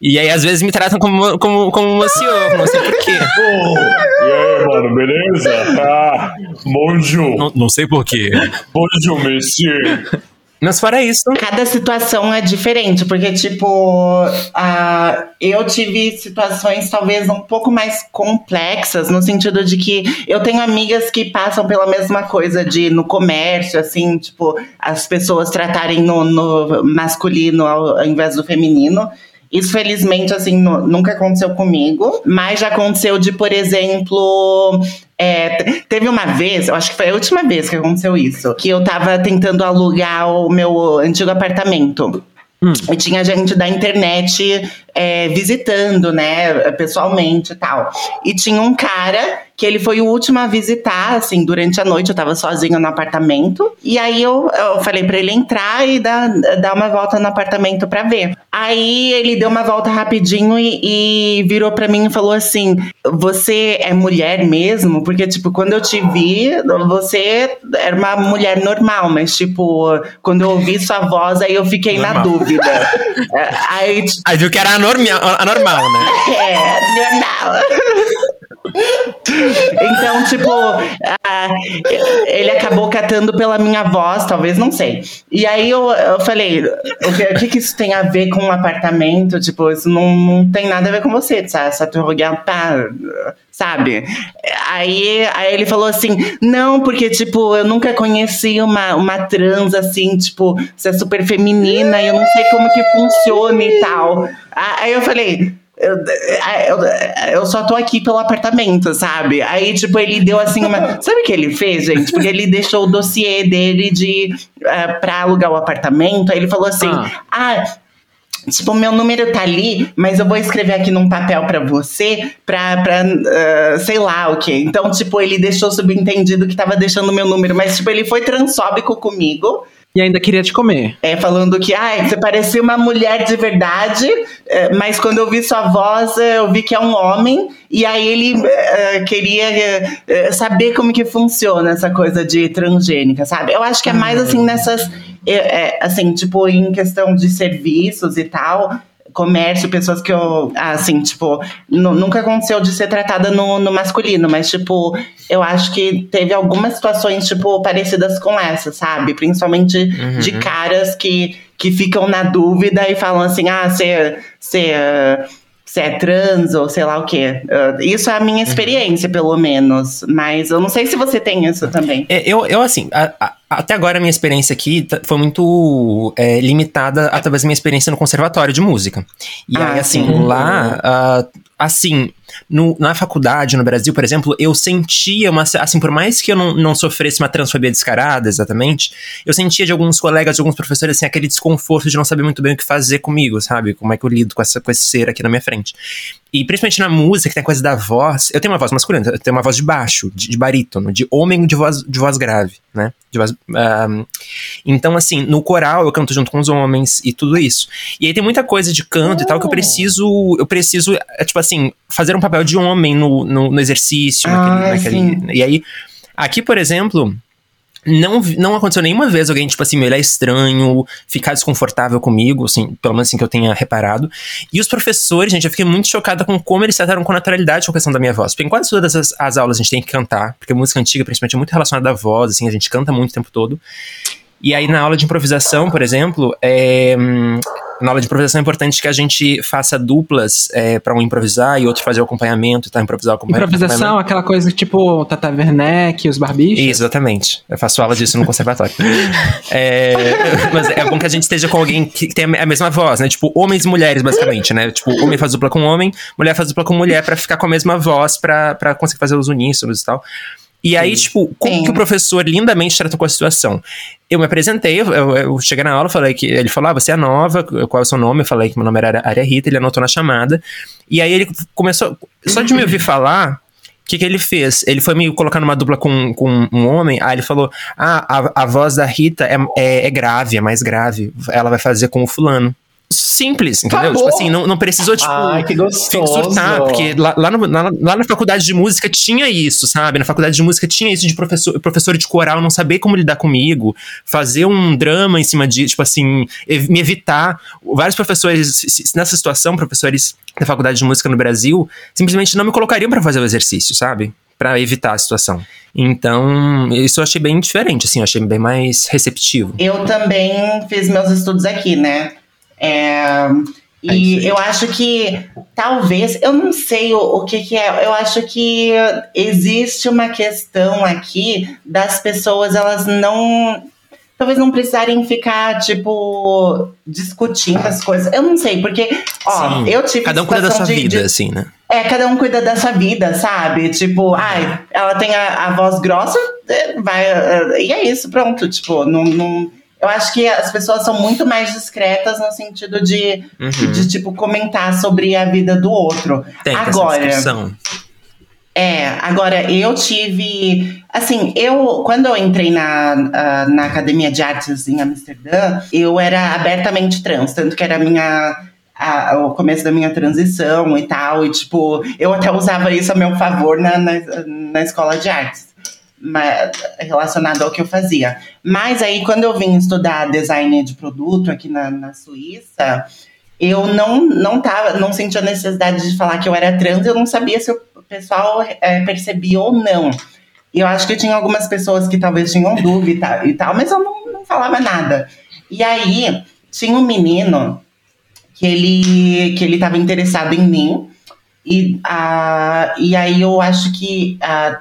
E aí, às vezes, me tratam como, como, como um senhor, não sei porquê. E aí, mano, beleza? Ah, bonjour. Não, não sei porquê. Bonjour, monsieur. Mas fora isso, cada situação é diferente, porque, tipo, ah, eu tive situações talvez um pouco mais complexas, no sentido de que eu tenho amigas que passam pela mesma coisa de no comércio, assim, tipo, as pessoas tratarem no, no masculino ao, ao invés do feminino. Isso, felizmente, assim, nu- nunca aconteceu comigo, mas já aconteceu de, por exemplo, é, te- teve uma vez, eu acho que foi a última vez que aconteceu isso, que eu tava tentando alugar o meu antigo apartamento. E tinha gente da internet é, visitando, né, pessoalmente e tal. E tinha um cara que ele foi o último a visitar, assim, durante a noite. Eu tava sozinha no apartamento. E aí eu, eu falei pra ele entrar e dar, dar uma volta no apartamento pra ver. Aí ele deu uma volta rapidinho e, e virou pra mim e falou assim: Você é mulher mesmo? Porque, tipo, quando eu te vi, você era uma mulher normal, mas, tipo, quando eu ouvi sua voz, aí eu fiquei na Normal. dúvida. É, aí, aí viu que era anormia, anormale. Eh, Então, tipo, ah, ele acabou catando pela minha voz, talvez, não sei. E aí eu, eu falei, o que, o que que isso tem a ver com um apartamento? Tipo, isso não, não tem nada a ver com você? Essa tua sabe? Aí, aí ele falou assim, não, porque, tipo, eu nunca conheci uma, uma trans, assim, tipo, você é super feminina e eu não sei como que funciona e tal. Aí eu falei... Eu, eu, eu só tô aqui pelo apartamento, sabe? Aí, tipo, ele deu assim uma. Sabe o que ele fez, gente? Porque ele deixou o dossiê dele de uh, pra alugar o apartamento. Aí ele falou assim: Ah. ah Tipo, meu número tá ali, mas eu vou escrever aqui num papel pra você, pra, pra ah, sei lá o quê. Então, tipo, ele deixou subentendido que tava deixando meu número, mas, tipo, ele foi transfóbico comigo. E ainda queria te comer. É, falando que ai, você parecia uma mulher de verdade, é, mas quando eu vi sua voz, é, eu vi que é um homem, e aí ele é, queria é, saber como que funciona essa coisa de transgênica, sabe? Eu acho que é mais assim nessas, é, é, assim, tipo, em questão de serviços e tal. Comércio, pessoas que eu, assim, tipo, nu- nunca aconteceu de ser tratada no, no masculino, mas, tipo, eu acho que teve algumas situações, tipo, parecidas com essa, sabe? Principalmente de caras que, que ficam na dúvida e falam assim, ah, você você, ah, você é trans ou sei lá o quê. Ah, isso é a minha experiência, pelo menos. Mas eu não sei se você tem isso também. É, eu, eu, assim, a- a- até agora a minha experiência aqui foi muito é, limitada através da minha experiência no conservatório de música. E Ah, aí, assim, sim. lá, ah, assim, no- na faculdade, no Brasil, por exemplo, eu sentia uma. Assim, por mais que eu não, não sofresse uma transfobia descarada, exatamente, eu sentia de alguns colegas, de alguns professores, assim, aquele desconforto de não saber muito bem o que fazer comigo, sabe? Como é que eu lido com, essa, com esse ser aqui na minha frente. E principalmente na música, que tem a coisa da voz. Eu tenho uma voz masculina, eu tenho uma voz de baixo, de, de barítono, de homem de voz, de voz grave, né? De voz, ahm, então, assim, no coral eu canto junto com os homens e tudo isso. E aí tem muita coisa de canto e tal que eu preciso. Eu preciso, é, tipo assim, fazer um papel de homem no, no, no exercício. Ah, naquele- naquele- e aí, aqui, por exemplo. Não, não aconteceu nenhuma vez alguém, tipo assim, me olhar estranho, ficar desconfortável comigo, assim, pelo menos assim que eu tenha reparado. E os professores, gente, eu fiquei muito chocada com como eles trataram com naturalidade com a questão da minha voz. Porque em quase todas as, as aulas a gente tem que cantar, porque música antiga, principalmente, é muito relacionada à voz, assim, a gente canta muito o tempo todo. E aí, na aula de improvisação, por exemplo, é, hum, na aula de improvisação é importante que a gente faça duplas é, para um improvisar e outro fazer o acompanhamento, tá? Improvisar o acompanhamento. Improvisação, aquela coisa tipo Tata Werneck, os barbichos. Isso, exatamente. Eu faço aula disso no conservatório. É, mas é bom que a gente esteja com alguém que tem a mesma voz, né? Tipo, homens e mulheres, basicamente, né? Tipo, homem faz dupla com homem, mulher faz dupla com mulher pra ficar com a mesma voz, pra conseguir fazer os uníssonos e tal. E aí, tipo, como Sim. que o professor lindamente tratou com a situação? Eu me apresentei, eu, eu- eu cheguei na aula, falei que. Ele falou: ah, você é nova, qual é o seu nome? Eu falei que meu nome era Aria Rita, ele anotou na chamada. E aí ele começou. Só de me ouvir falar, o que, que ele fez? Ele foi me colocar numa dupla com, com um homem, aí ele falou: Ah, a, a voz da Rita é, é, é grave, é mais grave. Ela vai fazer com o fulano. Simples, entendeu? Acabou. Tipo assim, não, não precisou, tipo. Ai, que gostoso. surtar, porque lá, lá, no- lá- lá na faculdade de música tinha isso, sabe? Na faculdade de música tinha isso de professor, professor de coral não saber como lidar comigo, fazer um drama em cima de, tipo assim, ev- me evitar. Vários professores, nessa situação, professores da faculdade de música no Brasil, simplesmente não me colocariam pra fazer o exercício, sabe? Pra evitar a situação. Então, isso eu achei bem diferente, assim, eu achei bem mais receptivo. Eu também fiz meus estudos aqui, né? É, É e eu acho que talvez, eu não sei o, o que, que é, eu acho que existe uma questão aqui das pessoas, elas não. Talvez não precisarem ficar, tipo, discutindo as coisas. Eu não sei, porque, ó, Sim. eu tive. Cada um cuida da sua de- vida, de- assim, né? é, cada um cuida da sua vida, sabe? Tipo, ai, ela tem a, a voz grossa, é, vai. é, E é isso, pronto. Tipo, não, não. Eu acho que as pessoas são muito mais discretas no sentido de, Uhum. de tipo, comentar sobre a vida do outro. Tem essa Agora, discussão. é, agora eu tive. Assim, eu. Quando eu entrei na, na Academia de Artes em Amsterdã, eu era abertamente trans, tanto que era a minha. a- o começo da minha transição e tal, e tipo, eu até usava isso a meu favor na, na, na escola de artes, relacionado ao que eu fazia. Mas aí, quando eu vim estudar design de produto aqui na, na Suíça, eu não, não, tava, não sentia necessidade de falar que eu era trans, eu não sabia se o pessoal eh, percebia ou não. Eu acho que tinha algumas pessoas que talvez tinham dúvida e tal, mas eu não, não falava nada. E aí, tinha um menino que ele que ele estava interessado em mim, e, ah, e aí eu acho que ah,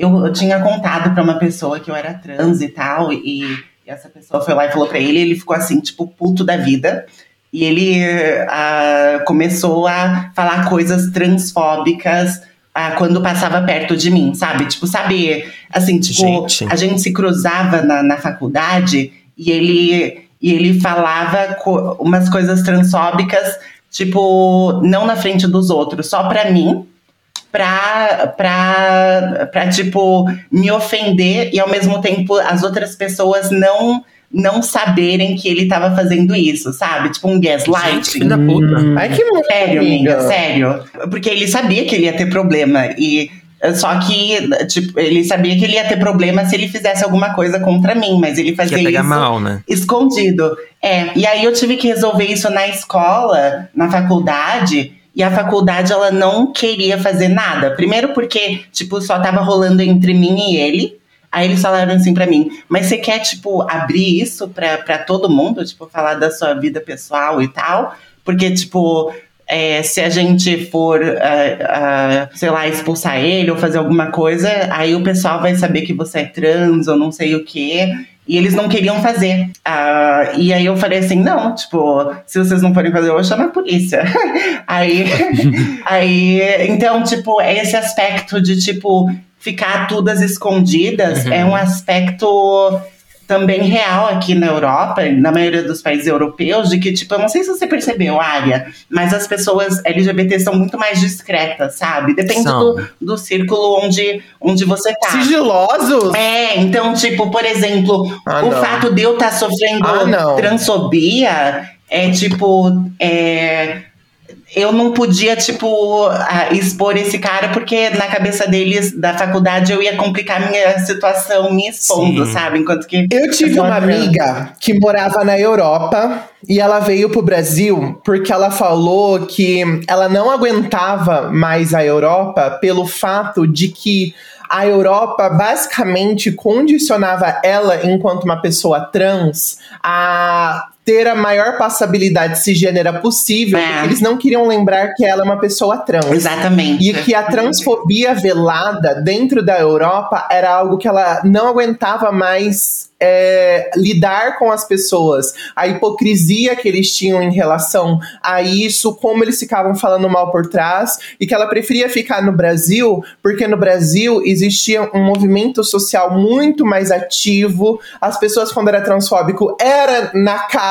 eu, eu tinha contado para uma pessoa que eu era trans e tal, e, e essa pessoa foi lá e falou para ele, ele ficou assim, tipo, puto da vida. E ele ah, começou a falar coisas transfóbicas ah, quando passava perto de mim, sabe? Tipo, sabe, assim, tipo, Gente. a gente se cruzava na, na faculdade e ele, e ele falava co- umas coisas transfóbicas, tipo, não na frente dos outros, só pra mim, pra, pra, pra, tipo, me ofender e ao mesmo tempo as outras pessoas não não saberem que ele tava fazendo isso, sabe? Tipo um gaslighting. filho da puta. Ai, que muito Sério, amiga. amiga, sério. Porque ele sabia que ele ia ter problema. E só que, tipo, ele sabia que ele ia ter problema se ele fizesse alguma coisa contra mim, mas ele fazia ia pegar isso mal, né? escondido. É, e aí eu tive que resolver isso na escola, na faculdade, e a faculdade ela não queria fazer nada. Primeiro porque, tipo, só tava rolando entre mim e ele. Aí eles falaram assim pra mim, mas você quer, tipo, abrir isso pra todo mundo? Tipo, falar da sua vida pessoal e tal? Porque, tipo, é, se a gente for, ah, ah, sei lá, expulsar ele ou fazer alguma coisa, aí o pessoal vai saber que você é trans ou não sei o quê. E eles não queriam fazer. Ah, e aí eu falei assim, não, tipo, se vocês não forem fazer, eu vou chamar a polícia. aí, aí, então, tipo, é esse aspecto de, tipo, ficar tudo às escondidas Uhum. é um aspecto também real aqui na Europa, na maioria dos países europeus, de que, tipo, eu não sei se você percebeu, Área, mas as pessoas LGBT são muito mais discretas, sabe? Depende do, do círculo onde, onde você tá. Sigilosos? É, então, tipo, por exemplo, Ah, o não. fato de eu estar sofrendo Ah, transfobia é tipo. É, eu não podia, tipo, expor esse cara, porque na cabeça deles, da faculdade, eu ia complicar minha situação me expondo, Sim. sabe? Enquanto que. Eu tive uma amiga que morava na Europa e ela veio pro Brasil porque ela falou que ela não aguentava mais a Europa pelo fato de que a Europa basicamente condicionava ela, enquanto uma pessoa trans, a ter a maior passabilidade cisgênera possível, É. eles não queriam lembrar que ela é uma pessoa trans. Exatamente. E que a transfobia velada dentro da Europa era algo que ela não aguentava mais é, lidar com as pessoas. A hipocrisia que eles tinham em relação a isso, como eles ficavam falando mal por trás, e que ela preferia ficar no Brasil, porque no Brasil existia um movimento social muito mais ativo. As pessoas, quando era transfóbico, era na cara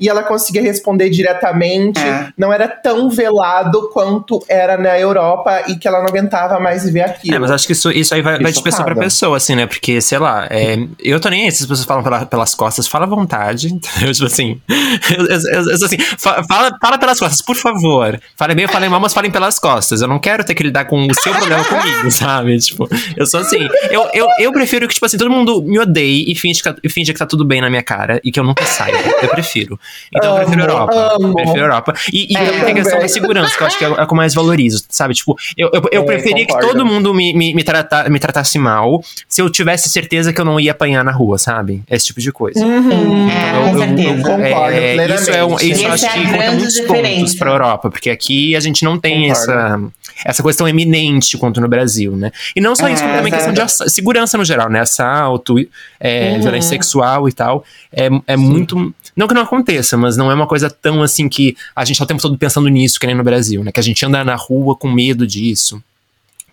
e ela conseguia responder diretamente. É. Não era tão velado quanto era na Europa e que ela não aguentava mais viver aquilo. É, mas acho que isso, isso aí vai, vai de pessoa pra pessoa, assim, né? Porque, sei lá, é, eu tô nem aí, se as pessoas falam pela- pelas costas, fala à vontade, entendeu? Tipo assim, eu, eu- eu- eu sou assim, fa- fala, fala pelas costas, por favor. Falem bem, falem mal, mas falem pelas costas. Eu não quero ter que lidar com o seu problema comigo, sabe? Tipo, eu sou assim, eu, eu, eu prefiro que, tipo assim, todo mundo me odeie e finge que, tá- e finge que tá tudo bem na minha cara e que eu nunca saia. Eu prefiro. Então eu prefiro Europa. amo. Prefiro Europa. E, e É, também tem a questão da segurança, que eu acho que é, é o que eu mais valorizo, sabe? Tipo, eu, eu, eu É, preferia que concordo. todo mundo me, me, me, trata, me tratasse mal se eu tivesse certeza que eu não ia apanhar na rua, sabe? Esse tipo de coisa. É, Então, com eu- eu- certeza. Concordo é, isso é um, isso acho é a que conta muitos diferença. pontos pra Europa, porque aqui a gente não tem Concordo. essa, essa questão eminente quanto no Brasil, né? E não só isso, como É, também questão de segurança no geral, né? Assalto, é, Uhum. violência sexual e tal. É, é muito. Não que não aconteça, mas não é uma coisa tão assim que a gente tá o tempo todo pensando nisso, que nem no Brasil, né? Que a gente anda na rua com medo disso.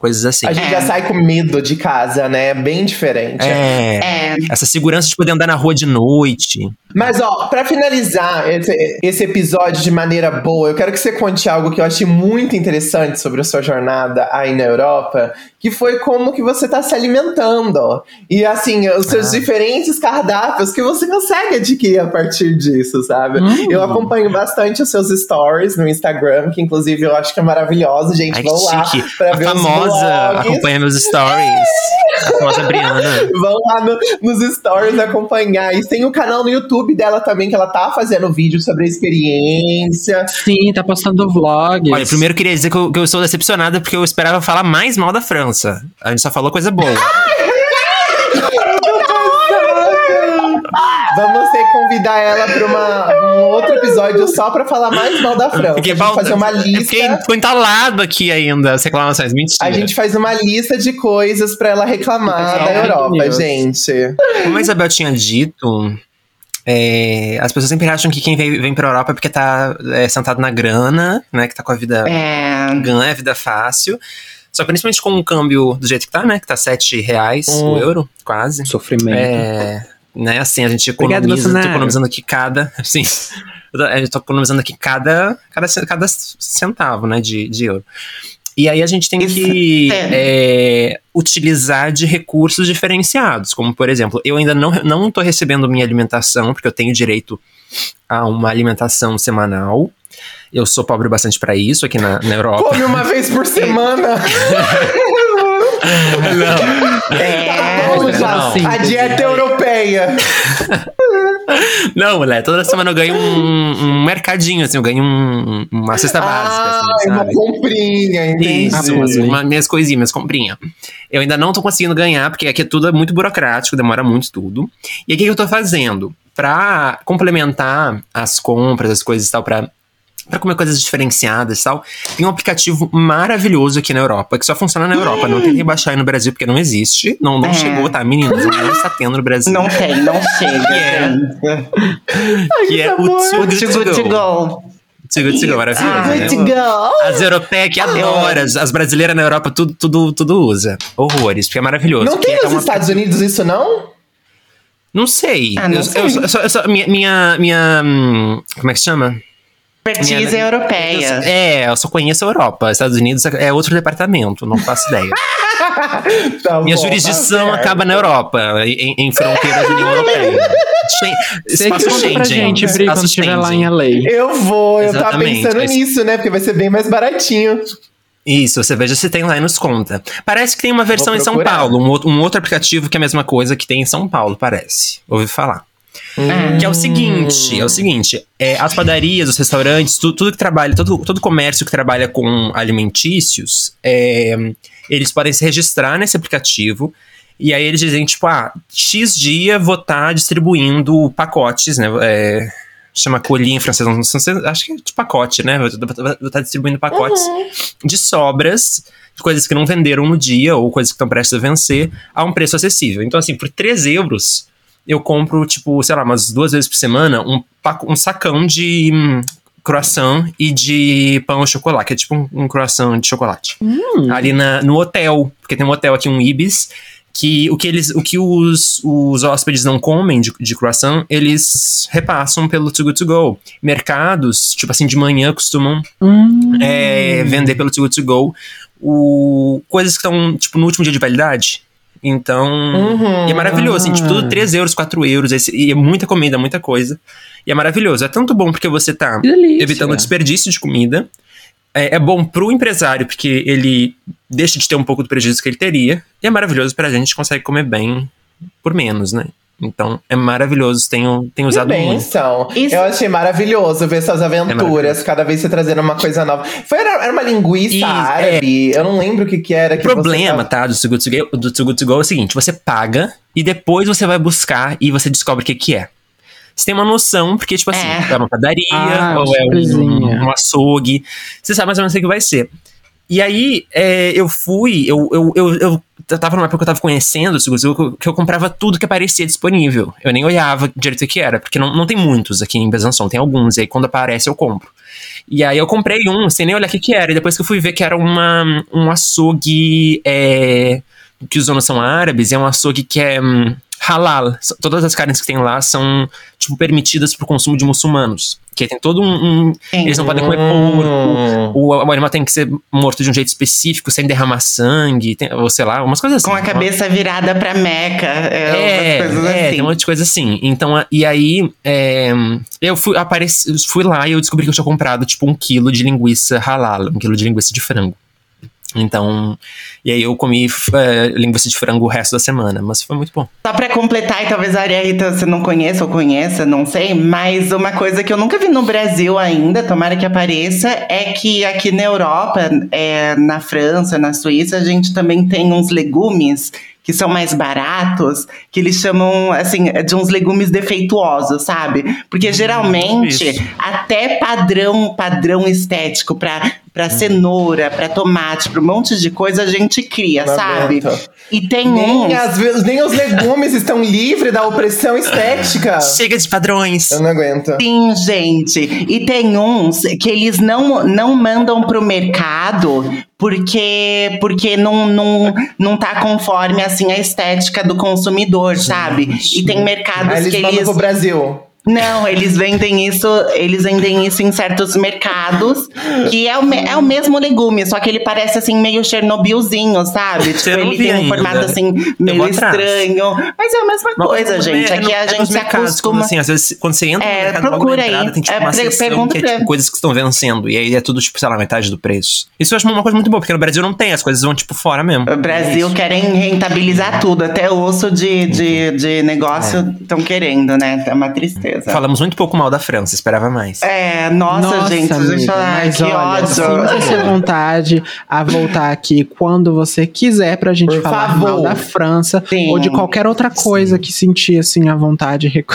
Coisas assim. A gente já sai com medo de casa, né? Bem diferente. É. É, Essa segurança de poder andar na rua de noite. Mas, ó, pra finalizar esse, esse episódio de maneira boa, eu quero que você conte algo que eu achei muito interessante sobre a sua jornada aí na Europa, que foi como que você tá se alimentando. E, assim, os seus Ah. diferentes cardápios que você consegue adquirir a partir disso, sabe? Hum. Eu acompanho bastante os seus stories no Instagram, que inclusive eu acho que é maravilhoso, gente. Ai, Vão lá pra A ver os famosa acompanha meus stories. A famosa Briana. Vão lá no- nos stories acompanhar. E tem o canal no YouTube dela também, que ela tá fazendo vídeo sobre a experiência. Sim, tá postando vlogs. Olha, primeiro eu queria dizer que eu, que eu estou decepcionada porque eu esperava falar mais mal da França. A gente só falou coisa boa. Vamos ter que convidar ela pra uma- um outro episódio só pra falar mais mal da França. Porque a gente fazer uma é lista. ficou entalado aqui ainda as reclamações. Mentira. A gente faz uma lista de coisas pra ela reclamar da Europa, news. gente. Como a Isabel tinha dito, é, as pessoas sempre acham que quem vem, vem pra Europa é porque tá é, sentado na grana, né? Que tá com a vida é, ganha, a vida fácil. Só que principalmente com o câmbio do jeito que tá, né? Que tá 7 reais Hum. o euro, quase. Sofrimento. É, né, assim, a gente Obrigado, economiza, tô Bolsonaro. economizando aqui cada, assim, a gente tá economizando aqui cada, cada, cada centavo, né, de, de euro. E aí a gente tem que é. é, utilizar de recursos diferenciados, como por exemplo, eu ainda não, não tô recebendo minha alimentação, porque eu tenho direito a uma alimentação semanal. Eu sou pobre bastante pra isso aqui na, na Europa. Come uma vez por semana. é, Vamos lá. Sim, a dieta europeia. Não, mulher, toda semana eu ganho um, um mercadinho, assim, eu ganho um- uma cesta básica, Ah, assim, uma sabe? comprinha, entendi. Isso, Entendi. uma, minhas coisinhas, minhas comprinhas. Eu ainda não tô conseguindo ganhar, porque aqui é tudo é muito burocrático, demora muito tudo. E aí, o que que eu tô fazendo? Pra complementar as compras, as coisas e tal, pra, pra comer coisas diferenciadas e tal, tem um aplicativo maravilhoso aqui na Europa, que só funciona na Europa. Não tentei baixar aí no Brasil, porque não existe. Não, não É. chegou, tá, meninas? Não está tendo no Brasil. não tem, não chega. É. gente. que é o Too Good To good to Go. go. Too Good To Go, maravilhoso, Ah, né? To go. As europeias que adoram, as, as brasileiras na Europa tudo, tudo, tudo usa. Horrores, porque é maravilhoso. Não tem é nos uma- Estados Unidos isso, não? Não sei. Ah, não eu, sei. eu só- eu minha, minha, minha, hum, Como é que se chama? Expertise Minha- europeia. É, eu só conheço a Europa. Estados Unidos é outro departamento, não faço ideia. Tá Minha bom, jurisdição tá acaba na Europa, em, em fronteiras da União Europeia. Espaço conta pra Schengen. gente, Bri, quando estiver lá em Schengen. LA. Eu vou, eu tava Exatamente, pensando mas- nisso, né? Porque vai ser bem mais baratinho. Isso, você veja se tem lá e nos conta. Parece que tem uma versão em São. Paulo, um outro, um outro aplicativo que é a mesma coisa que tem em São Paulo, parece. Ouvi falar. Que é o seguinte, é o seguinte, é, as padarias, os restaurantes, tu- tudo que trabalha, todo, todo comércio que trabalha com alimentícios, é, eles podem se registrar nesse aplicativo e aí eles dizem, tipo, ah, X dia vou estar distribuindo pacotes, né? é, chama colinha em francês, não sei, acho que é de pacote, né? Vou estar distribuindo pacotes de sobras, de coisas que não venderam no dia ou coisas que estão prestes a vencer, a um preço acessível. Então, assim, por 3 euros, eu compro, tipo, sei lá, umas duas vezes por semana, um, um sacão de hum, croissant e de pão ao chocolate, que é tipo um, um croissant de chocolate. Ali na, no hotel, porque tem um hotel aqui, um Ibis, que o que eles, o que os, os hóspedes não comem de, de croissant, eles repassam pelo Too Good To Go. Mercados, tipo assim, de manhã costumam Hum. é, vender pelo Too Good To Go o, coisas que estão, tipo, no último dia de validade. Então, Uhum. é maravilhoso, assim, tipo, tudo 3 euros, 4 euros, esse- e é muita comida, muita coisa. E é maravilhoso. É tanto bom porque você tá delícia. evitando o desperdício de comida. É, é bom pro empresário, porque ele deixa de ter um pouco do prejuízo que ele teria. E é maravilhoso pra gente, consegue comer bem por menos, né? Então, é maravilhoso. Tenho, tenho usado Que muito. benção. Isso- Eu achei maravilhoso ver suas aventuras, maravilhoso. cada vez você trazendo uma coisa nova. Foi, era, era uma linguiça Isso, árabe, eu não lembro o que que era. O que você problema, tava- tá, do Too Go, do Too Good To Go é o seguinte: você paga e depois você vai buscar e você descobre o que, que é. Você tem uma noção, porque, tipo assim, É. é, uma padaria, Ah, ou é um, um açougue. Você sabe mais ou menos o que vai ser. E aí, é, eu fui, eu, eu, eu, eu tava numa época que eu tava conhecendo que eu comprava tudo que aparecia disponível. Eu nem olhava direito o que era, porque não, não tem muitos aqui em Besançon, tem alguns, e aí quando aparece eu compro. E aí eu comprei um, sem nem olhar o que que era. E depois que eu fui ver que era uma, um açougue é, que os donos são árabes, é um açougue que é hum, halal. Todas as carnes que tem lá são, tipo, permitidas pro consumo de muçulmanos. Que tem todo um... um- eles não podem comer porco. O, o animal tem que ser morto de um jeito específico, sem derramar sangue, tem- ou sei lá, umas coisas assim. Com a cabeça virada pra Meca. É, É, é, assim. tem um monte de coisa assim. Então, e aí, é, eu fui, apareci, fui lá e eu descobri que eu tinha comprado, tipo, um quilo de linguiça halal, um quilo de linguiça de frango. Então, e aí eu comi é, linguiça de frango o resto da semana, mas foi muito bom. Só pra completar, e talvez a Aria Rita você não conheça ou conheça, não sei, mas uma coisa que eu nunca vi no Brasil ainda, tomara que apareça, é que aqui na Europa, é, na França, na Suíça, a gente também tem uns legumes que são mais baratos, que eles chamam, assim, de uns legumes defeituosos, sabe? Porque geralmente, isso. até padrão, padrão estético pra, pra cenoura, pra tomate, pra um monte de coisa, a gente cria, Não sabe? E tem Nem, uns... as nem os legumes estão livres da opressão estética. Chega de padrões! Eu não aguento. Sim, gente. E tem uns que eles não, não mandam pro mercado porque porque não, não, não tá conforme assim a estética do consumidor, sabe? E tem mercados Aí eles que eles pro Brasil. Não, eles vendem isso, eles vendem isso em certos mercados, que é o, é o mesmo legume, só que ele parece assim meio Chernobylzinho, sabe? Tipo, ele tem um ainda. formato assim meio estranho, mas é a mesma coisa, é- gente. é Aqui a é gente se mercados, acostuma. Assim, às vezes, quando você entra É, no mercado, procura na aí. entrada, tem tipo É, uma seção que é tipo, coisas que estão vencendo. E aí é tudo, tipo, sei lá, metade do preço. Isso eu acho uma coisa muito boa, porque no Brasil não tem, as coisas vão, tipo, fora mesmo. O Brasil querem rentabilizar tudo, até osso de, de, de negócio estão querendo, né? É uma tristeza. Falamos muito pouco mal da França, esperava mais. É, nossa, gente, amiga, deixa eu ai, mas que olha, ódio. Sinta-se à vontade a voltar aqui quando você quiser pra gente Por falar favor. mal da França Sim. ou de qualquer outra coisa que sentir assim à vontade.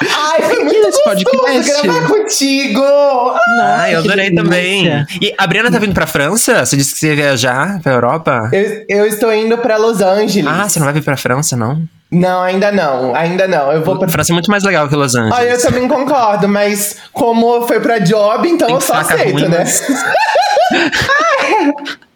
Ai, foi muito gostoso podcast. gravar contigo. Ah, eu que adorei delícia. também. E a Briana tá vindo pra França? Você disse que você ia viajar pra Europa? Eu, eu estou indo pra Los Angeles. Ah, você não vai vir pra França, não? Não, ainda não. Ainda não. Eu vou pra... França é muito mais legal que Los Angeles. Ah, eu também concordo, mas como foi pra job, então Tem eu só aceito, ruim, né? mas-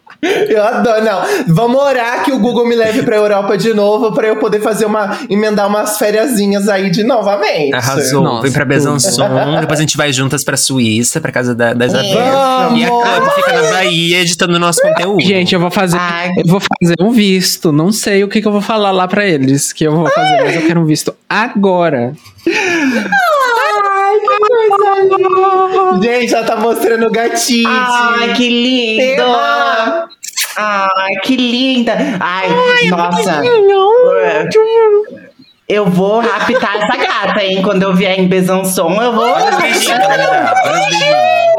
Eu adoro. Não, vamos orar que o Google me leve pra Europa de novo pra eu poder fazer uma. emendar umas fériasinhas aí de novamente. Arrasou. Nossa, Vem pra Besançon, depois a gente vai juntas pra Suíça, pra casa da, da Isabel. Vamos! E a Cami fica na Bahia editando nosso conteúdo. Gente, eu vou fazer, Ai. eu vou fazer um visto. Não sei o que, que eu vou falar lá pra eles que eu vou fazer, mas eu quero um visto agora. Gente, ela tá mostrando o gatite. Ai, que lindo! Ai, que linda! Ai, nossa! Eu vou raptar essa gata, hein? Quando eu vier em Besançon, eu vou. Olha os beijinhos que vai dar. Olha os beijinhos.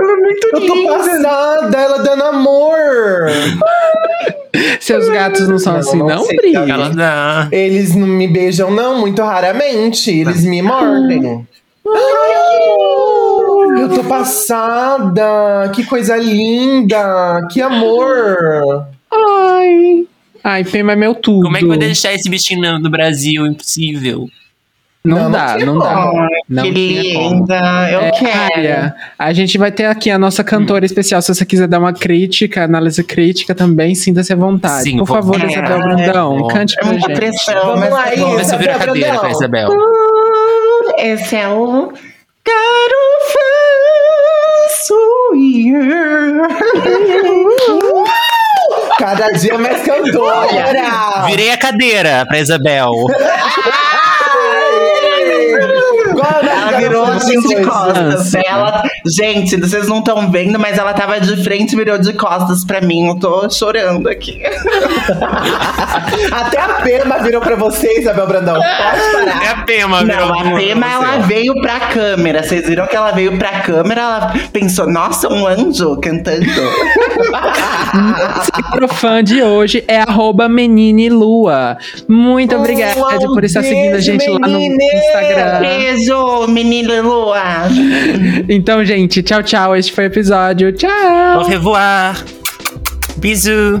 Ela é muito Eu tô linda. passada, ela dando amor. Seus gatos não são Não, assim, não não, cara. Ela dá. Eles não me beijam, não, muito raramente. Eles me mordem. Eu tô passada. Que coisa linda. Que amor. Ai. Ai, Pema é meu tudo. Como é que vai deixar esse bichinho no Brasil? Impossível. Não, Não, dá, não dá. Não que linda! Eu É, quero. Aria, a gente vai ter aqui a nossa cantora especial. Se você quiser dar uma crítica, análise crítica também, sinta-se à vontade. Sim, Por vou- favor, É, Isabel é Brandão, bom. cante É pra gente. pressão, Vamos lá, Isa. bom. Mas eu viro a Isabel cadeira Brandão. pra Isabel. Esse é o Caro Cada dia mais cantora. Virei a cadeira pra Isabel. Igual Ela das virou assim de costas. Ela, gente, vocês não estão vendo, mas ela tava de frente e virou de costas pra mim. Eu tô chorando aqui. Até a Pema virou pra você, Isabel Brandão. Pode parar. É a Pema, virou Não, a Pema, ela veio pra câmera. Vocês viram que ela veio pra câmera, ela pensou, nossa, um anjo cantando. O fã de hoje é arroba meninilua. Muito Um obrigada por estar seguindo a gente lá no menine! Instagram. Beijo, menina Lua. Então, gente, tchau, tchau. Este foi o episódio. Au Tchau. revoir. Bisous.